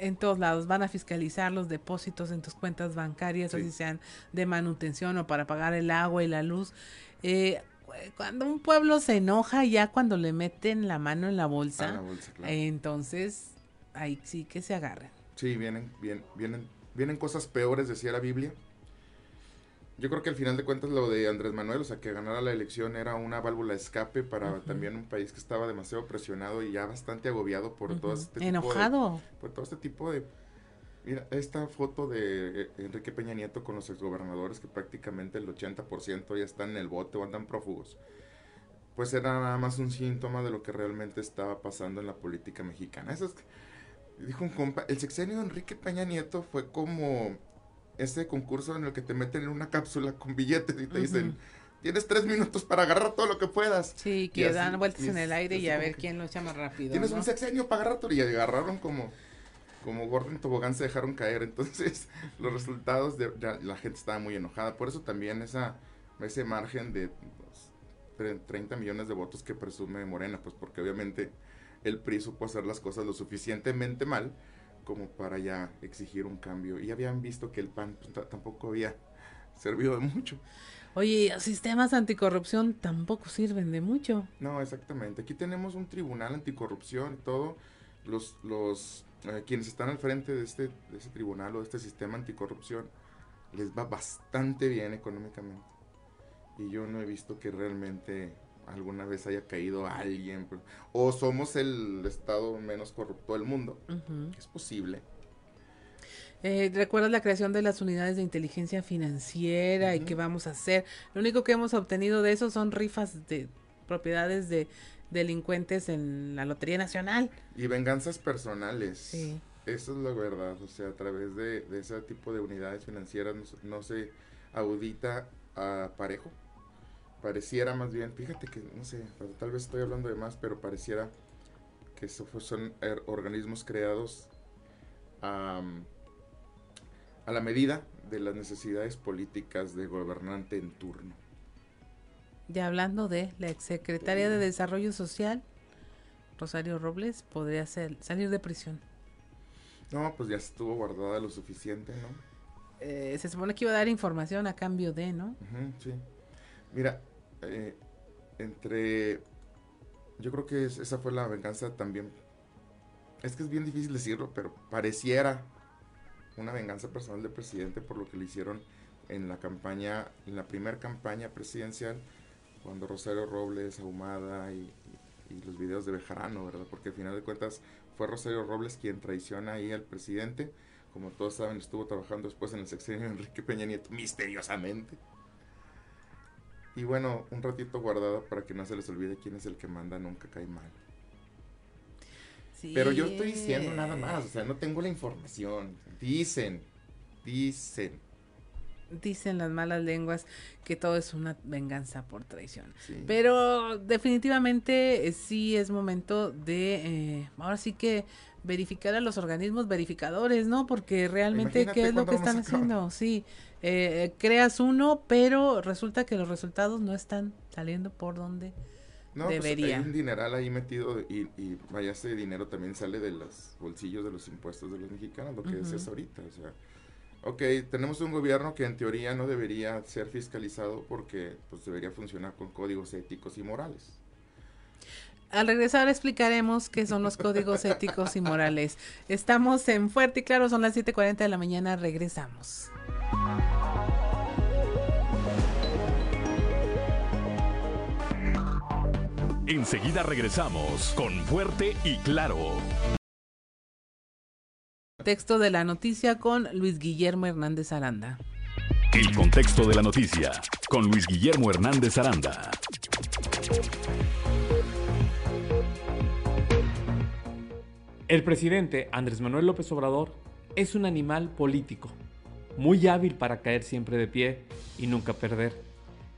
en todos lados van a fiscalizar los depósitos en tus cuentas bancarias, o si sean de manutención o para pagar el agua y la luz. Eh, cuando un pueblo se enoja, ya cuando le meten la mano en la bolsa, entonces ahí sí que se agarren. Sí, vienen, vienen, vienen, vienen cosas peores, decía la Biblia. Yo creo que al final de cuentas lo de Andrés Manuel, o sea, que ganara la elección era una válvula de escape para también un país que estaba demasiado presionado y ya bastante agobiado por todo este Enojado. por todo este tipo de... Mira, esta foto de eh, Enrique Peña Nieto con los exgobernadores que prácticamente el 80% ya están en el bote o andan prófugos. Pues era nada más un síntoma de lo que realmente estaba pasando en la política mexicana. Eso es, dijo un compa, el sexenio de Enrique Peña Nieto fue como ese concurso en el que te meten en una cápsula con billetes y te dicen, tienes tres minutos para agarrar todo lo que puedas. Sí, que dan vueltas en el aire y a ver quién lo echa más rápido. Tienes un sexenio para agarrar todo y agarraron como como Gordon Tobogán se dejaron caer, entonces los resultados de la gente estaba muy enojada, por eso también esa ese margen de 30 pues, millones de votos que presume Morena, pues porque obviamente el PRI supo hacer las cosas lo suficientemente mal como para ya exigir un cambio. Y habían visto que el PAN pues, tampoco había servido de mucho. Oye, sistemas anticorrupción tampoco sirven de mucho. No, exactamente. Aquí tenemos un tribunal anticorrupción y todo. Los, los eh, quienes están al frente de este, de ese tribunal o de este sistema anticorrupción les va bastante bien económicamente. Y yo no he visto que realmente alguna vez haya caído alguien. Pues, o somos el estado menos corrupto del mundo. Es posible. Eh, ¿Recuerdas la creación de las unidades de inteligencia financiera y qué vamos a hacer? Lo único que hemos obtenido de eso son rifas de propiedades de delincuentes en la Lotería Nacional. Y venganzas personales. Sí. Eso es la verdad. O sea, a través de, ese tipo de unidades financieras no, no se audita a parejo pareciera más bien, fíjate que, no sé, tal vez estoy hablando de más, pero pareciera que son er, organismos creados a la medida de las necesidades políticas de gobernante en turno. Ya hablando de la exsecretaria de Desarrollo Social, Rosario Robles, podría ser, salir de prisión. No, pues ya estuvo guardada lo suficiente, ¿no? Eh, se supone que iba a dar información a cambio de, ¿no? sí. Mira, eh, entre... Yo creo que esa fue la venganza también. Es que es bien difícil decirlo, pero pareciera una venganza personal del presidente por lo que le hicieron en la campaña, en la primera campaña presidencial, cuando Rosario Robles, Ahumada y, los videos de Bejarano, ¿verdad? Porque al final de cuentas fue Rosario Robles quien traiciona ahí al presidente. Como todos saben, estuvo trabajando después en el sexenio de Enrique Peña Nieto, misteriosamente. Y bueno, un ratito guardado para que no se les olvide quién es el que manda, nunca cae mal. Pero yo estoy diciendo nada más, o sea, no tengo la información. Dicen, dicen. Dicen las malas lenguas que todo es una venganza por traición. Pero definitivamente eh, sí es momento de, eh, ahora sí que verificar a los organismos verificadores, ¿no? Porque realmente, ¿qué es lo que están haciendo? Sí, eh, creas uno, pero resulta que los resultados no están saliendo por donde no, debería. Pues hay un dineral ahí metido y, y, vaya, ese dinero también sale de los bolsillos de los impuestos de los mexicanos, lo que decías ahorita, o sea, ok, tenemos un gobierno que en teoría no debería ser fiscalizado porque pues debería funcionar con códigos éticos y morales. Al regresar explicaremos qué son los códigos éticos y morales. Estamos en Fuerte y Claro, son las 7.40 de la mañana, regresamos. Enseguida regresamos con Fuerte y Claro. Texto de la noticia con Luis Guillermo Hernández Aranda. El contexto de la noticia con Luis Guillermo Hernández Aranda. El presidente Andrés Manuel López Obrador es un animal político, muy hábil para caer siempre de pie y nunca perder.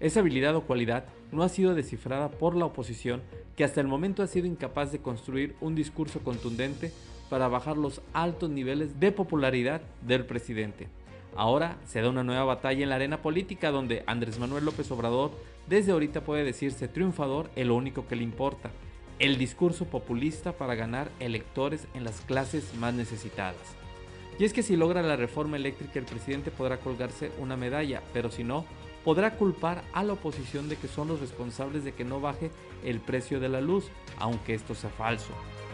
Esa habilidad o cualidad no ha sido descifrada por la oposición que hasta el momento ha sido incapaz de construir un discurso contundente para bajar los altos niveles de popularidad del presidente. Ahora se da una nueva batalla en la arena política donde Andrés Manuel López Obrador desde ahorita puede decirse triunfador en lo único que le importa, el discurso populista para ganar electores en las clases más necesitadas. Y es que si logra la reforma eléctrica el presidente podrá colgarse una medalla, pero si no, podrá culpar a la oposición de que son los responsables de que no baje el precio de la luz, aunque esto sea falso.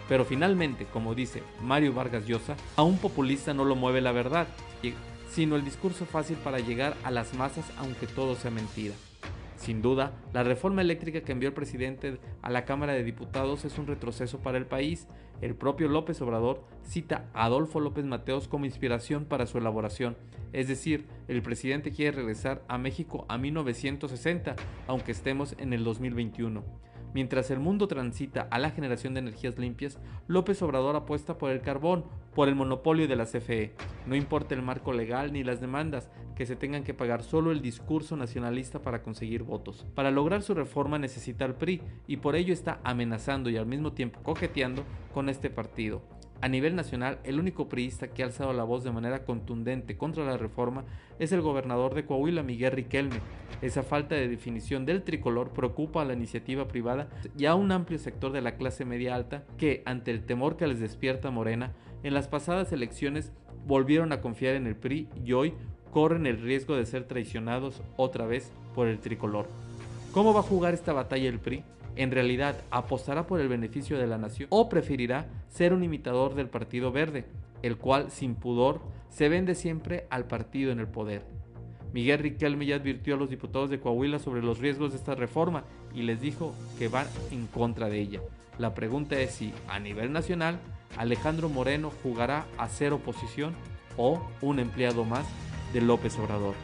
Pero finalmente, como dice Mario Vargas Llosa, a un populista no lo mueve la verdad, sino el discurso fácil para llegar a las masas aunque todo sea mentira. Sin duda, la reforma eléctrica que envió el presidente a la Cámara de Diputados es un retroceso para el país. El propio López Obrador cita a Adolfo López Mateos como inspiración para su elaboración. Es decir, el presidente quiere regresar a México a 1960, aunque estemos en el 2021. Mientras el mundo transita a la generación de energías limpias, López Obrador apuesta por el carbón, por el monopolio de la CFE. No importa el marco legal ni las demandas, que se tengan que pagar solo el discurso nacionalista para conseguir votos. Para lograr su reforma necesita el PRI y por ello está amenazando y al mismo tiempo coqueteando con este partido. A nivel nacional, el único priista que ha alzado la voz de manera contundente contra la reforma es el gobernador de Coahuila, Miguel Riquelme. Esa falta de definición del tricolor preocupa a la iniciativa privada y a un amplio sector de la clase media alta que, ante el temor que les despierta Morena, en las pasadas elecciones volvieron a confiar en el PRI y hoy corren el riesgo de ser traicionados otra vez por el tricolor. ¿Cómo va a jugar esta batalla el PRI? En realidad apostará por el beneficio de la nación o preferirá ser un imitador del Partido Verde, el cual sin pudor se vende siempre al partido en el poder. Miguel Riquelme ya advirtió a los diputados de Coahuila sobre los riesgos de esta reforma y les dijo que van en contra de ella. La pregunta es si a nivel nacional Alejandro Moreno jugará a ser oposición o un empleado más de López Obrador.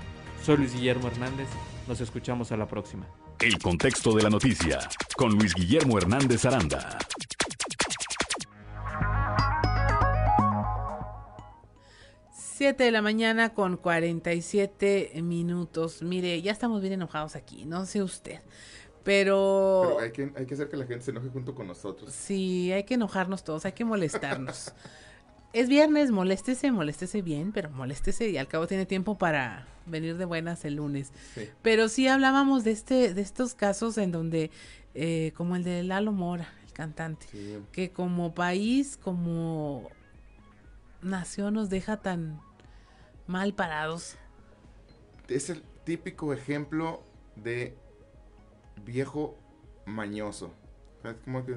Soy Luis Guillermo Hernández, nos escuchamos a la próxima. El contexto de la noticia con Luis Guillermo Hernández Aranda. Siete de la mañana con 47 minutos. Mire, ya estamos bien enojados aquí, no sé usted. Pero... Pero hay que, hay que hacer que la gente se enoje junto con nosotros. Sí, hay que enojarnos todos, hay que molestarnos. es viernes, moléstese, moléstese bien, pero moléstese y al cabo tiene tiempo para venir de buenas el lunes. Sí. Pero sí hablábamos de este, de estos casos en donde, eh, como el de Lalo Mora, el cantante, Sí. que como país, como nación nos deja tan mal parados. Es el típico ejemplo de viejo mañoso. Es como que,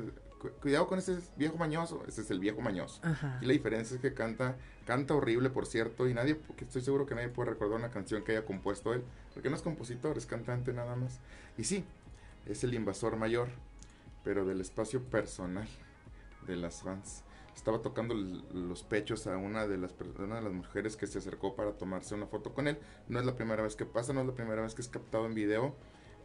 cuidado con ese viejo mañoso. Ese es el viejo mañoso. Ajá. Y la diferencia es que canta, canta horrible, por cierto, y nadie, porque estoy seguro que nadie puede recordar una canción que haya compuesto él, porque no es compositor, es cantante nada más. Y sí, es el invasor mayor, pero del espacio personal de las fans. Estaba tocando los pechos a una de las una de las mujeres que se acercó para tomarse una foto con él. No es la primera vez que pasa, no es la primera vez que es captado en video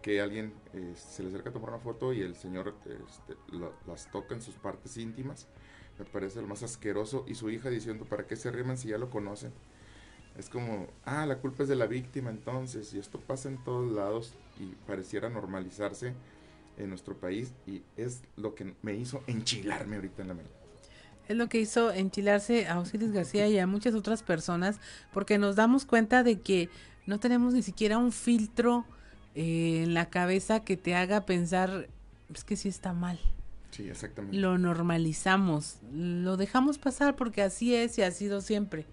que alguien eh, se le acerca a tomar una foto y el señor este, lo- las toca en sus partes íntimas. Me parece lo más asqueroso. Y su hija diciendo, ¿para qué se riman si ya lo conocen? Es como, ah, la culpa es de la víctima entonces. Y esto pasa en todos lados y pareciera normalizarse en nuestro país. Y es lo que me hizo enchilarme ahorita en la mañana. Es lo que hizo enchilarse a Osiris García y a muchas otras personas, porque nos damos cuenta de que no tenemos ni siquiera un filtro eh, en la cabeza que te haga pensar, es que sí está mal. Sí, exactamente. Lo normalizamos, lo dejamos pasar porque así es y ha sido siempre.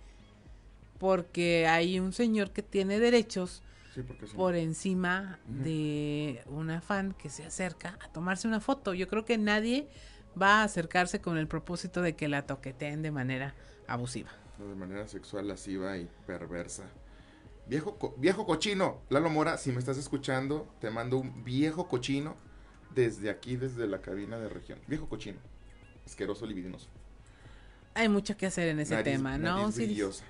Porque hay un señor que tiene derechos Sí, por encima de una fan que se acerca a tomarse una foto. Yo creo que nadie va a acercarse con el propósito de que la toqueteen de manera abusiva. de manera sexual, lasciva y perversa. Viejo, co- viejo cochino, Lalo Mora, si me estás escuchando, te mando un viejo cochino desde aquí, desde la cabina de región. Viejo cochino, asqueroso, libidinoso. Hay mucho que hacer en ese Nariz- tema, ¿no? nariz Sí.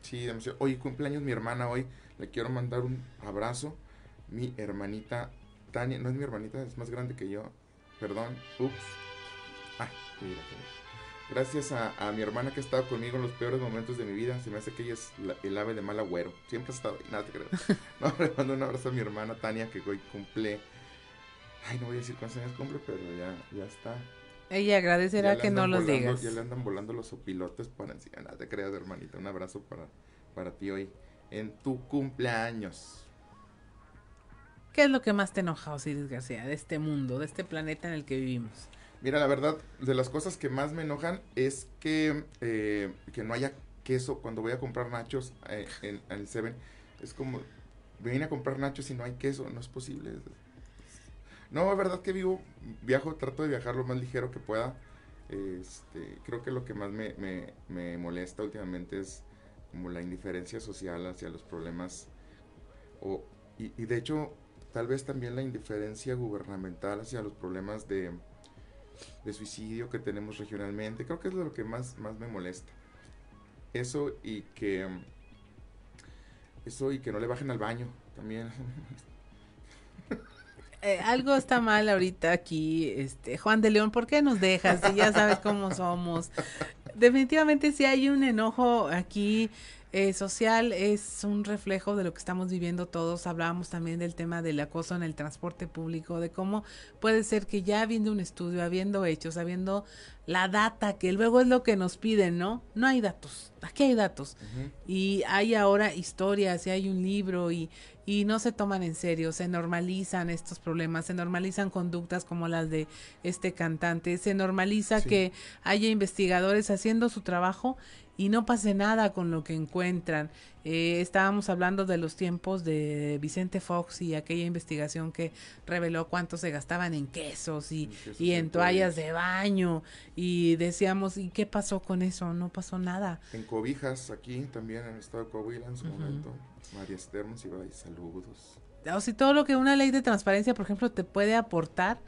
Sí, demasiado. Hoy cumpleaños mi hermana hoy. Le quiero mandar un abrazo. Mi hermanita Tania, no es mi hermanita, es más grande que yo. Perdón. Ups. Ah, mira. que- Gracias a, a mi hermana que ha estado conmigo en los peores momentos de mi vida. Se me hace que ella es la- el ave de mal agüero. Siempre ha estado ahí, nada te creo. No, le mando un abrazo a mi hermana Tania que hoy cumple. Ay, no voy a decir cuántos años cumple, pero ya, ya está. Ella agradecerá que no andan los volando- digas. Ya le andan volando los opilotes para encima. Nada te creas, hermanita. Un abrazo para, para ti hoy en tu cumpleaños. ¿Qué es lo que más te enoja, Osiris García, de este mundo, de este planeta en el que vivimos? Mira, la verdad, de las cosas que más me enojan es que, eh, que no haya queso cuando voy a comprar nachos eh, en, el Seven. Es como, vine a comprar nachos y no hay queso, no es posible. No, es verdad que vivo, viajo, trato de viajar lo más ligero que pueda. Este, creo que lo que más me, me, molesta últimamente es como la indiferencia social hacia los problemas. Y de hecho, tal vez también la indiferencia gubernamental hacia los problemas de, de suicidio que tenemos regionalmente. Creo que es lo que más, más me molesta. Eso y que eso y que no le bajen al baño también. Eh, algo está mal ahorita aquí, este Juan de León, ¿por qué nos dejas? Ya sabes cómo somos. Definitivamente sí hay un enojo aquí eh, social, es un reflejo de lo que estamos viviendo todos. Hablábamos también del tema del acoso en el transporte público, de cómo puede ser que ya habiendo un estudio, habiendo hechos, habiendo la data, que luego es lo que nos piden, ¿no? No hay datos, aquí hay datos. Y hay ahora historias y hay un libro y, y no se toman en serio, se normalizan estos problemas, se normalizan conductas como las de este cantante, se normaliza Sí. que haya investigadores haciendo su trabajo y no pase nada con lo que encuentran. Eh, estábamos hablando de los tiempos de Vicente Fox y aquella investigación que reveló cuánto se gastaban en quesos y, quesos y en toallas de baño y decíamos, ¿y qué pasó con eso? No pasó nada. En cobijas, aquí también en el estado de Coahuila en su momento. María Esther Monsiváis, saludos. o si todo lo que una ley de transparencia, por ejemplo, te puede aportar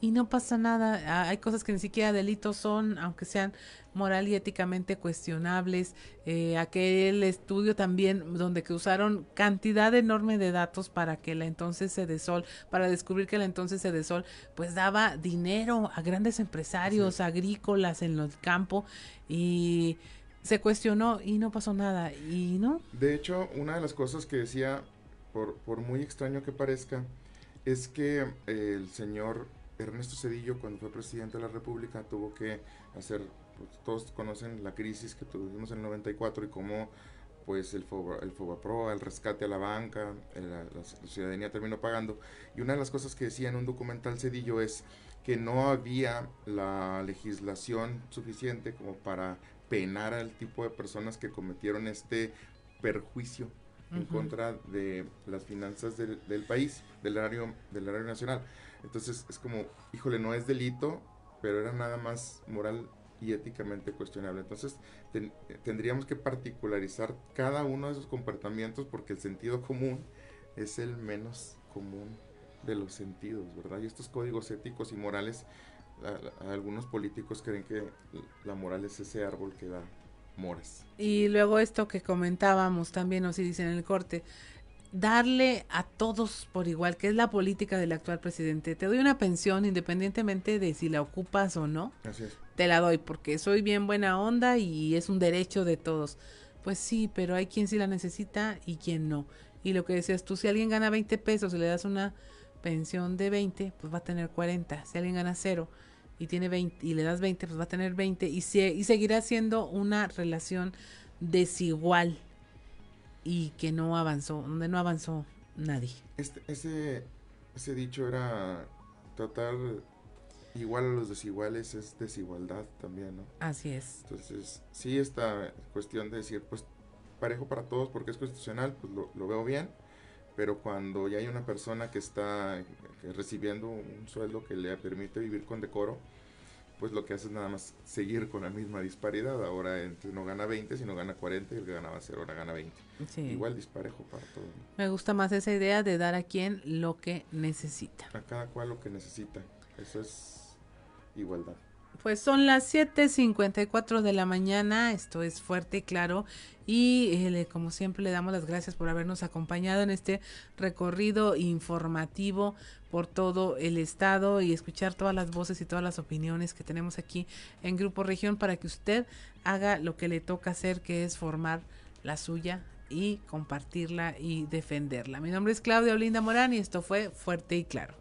y no pasa nada. Ah, Hay cosas que ni siquiera delitos son, aunque sean moral y éticamente cuestionables. Eh, aquel estudio también donde que usaron cantidad enorme de datos para que la entonces Sedesol, para descubrir que la entonces Sedesol, pues daba dinero a grandes empresarios agrícolas en el campo y se cuestionó y no pasó nada y no De hecho, una de las cosas que decía, por, por muy extraño que parezca, es que el señor Ernesto Cedillo, cuando fue presidente de la República, tuvo que hacer, pues, todos conocen la crisis que tuvimos en el 94 y cómo pues el, Foba, el Fobapro, el rescate a la banca, eh, la, la ciudadanía terminó pagando. Y una de las cosas que decía en un documental Cedillo es que no había la legislación suficiente como para penar al tipo de personas que cometieron este perjuicio en contra de las finanzas del, del país, del erario, del erario nacional. Entonces es como, híjole, no es delito, pero era nada más moral y éticamente cuestionable. Entonces ten- tendríamos que particularizar cada uno de esos comportamientos porque el sentido común es el menos común de los sentidos, ¿verdad? Y estos códigos éticos y morales, algunos políticos creen que la moral es ese árbol que da moras. Y luego esto que comentábamos también, nos dicen en el corte, darle a todos por igual, que es la política del actual presidente. Te doy una pensión independientemente de si la ocupas o no. Así es. Te la doy porque soy bien buena onda y es un derecho de todos. Pues sí, pero hay quien sí la necesita y quien no. Y lo que decías tú, si alguien gana 20 pesos y le das una pensión de 20, pues va a tener 40. Si alguien gana cero y tiene 20 y le das 20, pues va a tener 20 y, se- y seguirá siendo una relación desigual y que no avanzó, donde no avanzó nadie. Este, ese, ese dicho era tratar igual a los desiguales es desigualdad también, ¿no? Así es. Entonces, sí, esta cuestión de decir, pues, parejo para todos porque es constitucional, pues lo, lo veo bien, pero cuando ya hay una persona que está recibiendo un sueldo que le permite vivir con decoro, pues lo que hace es nada más seguir con la misma disparidad. Ahora entre no gana 20, sino gana 40 y el que ganaba 0 ahora gana 20. Sí. Igual disparejo para todo. Me gusta más esa idea de dar a quien lo que necesita. A cada cual lo que necesita. Eso es igualdad. Pues son las 7:54 de la mañana, esto es fuerte y claro. Y eh, como siempre le damos las gracias por habernos acompañado en este recorrido informativo por todo el estado y escuchar todas las voces y todas las opiniones que tenemos aquí en Grupo Región para que usted haga lo que le toca hacer, que es formar la suya y compartirla y defenderla. Mi nombre es Claudia Olinda Morán y esto fue Fuerte y Claro.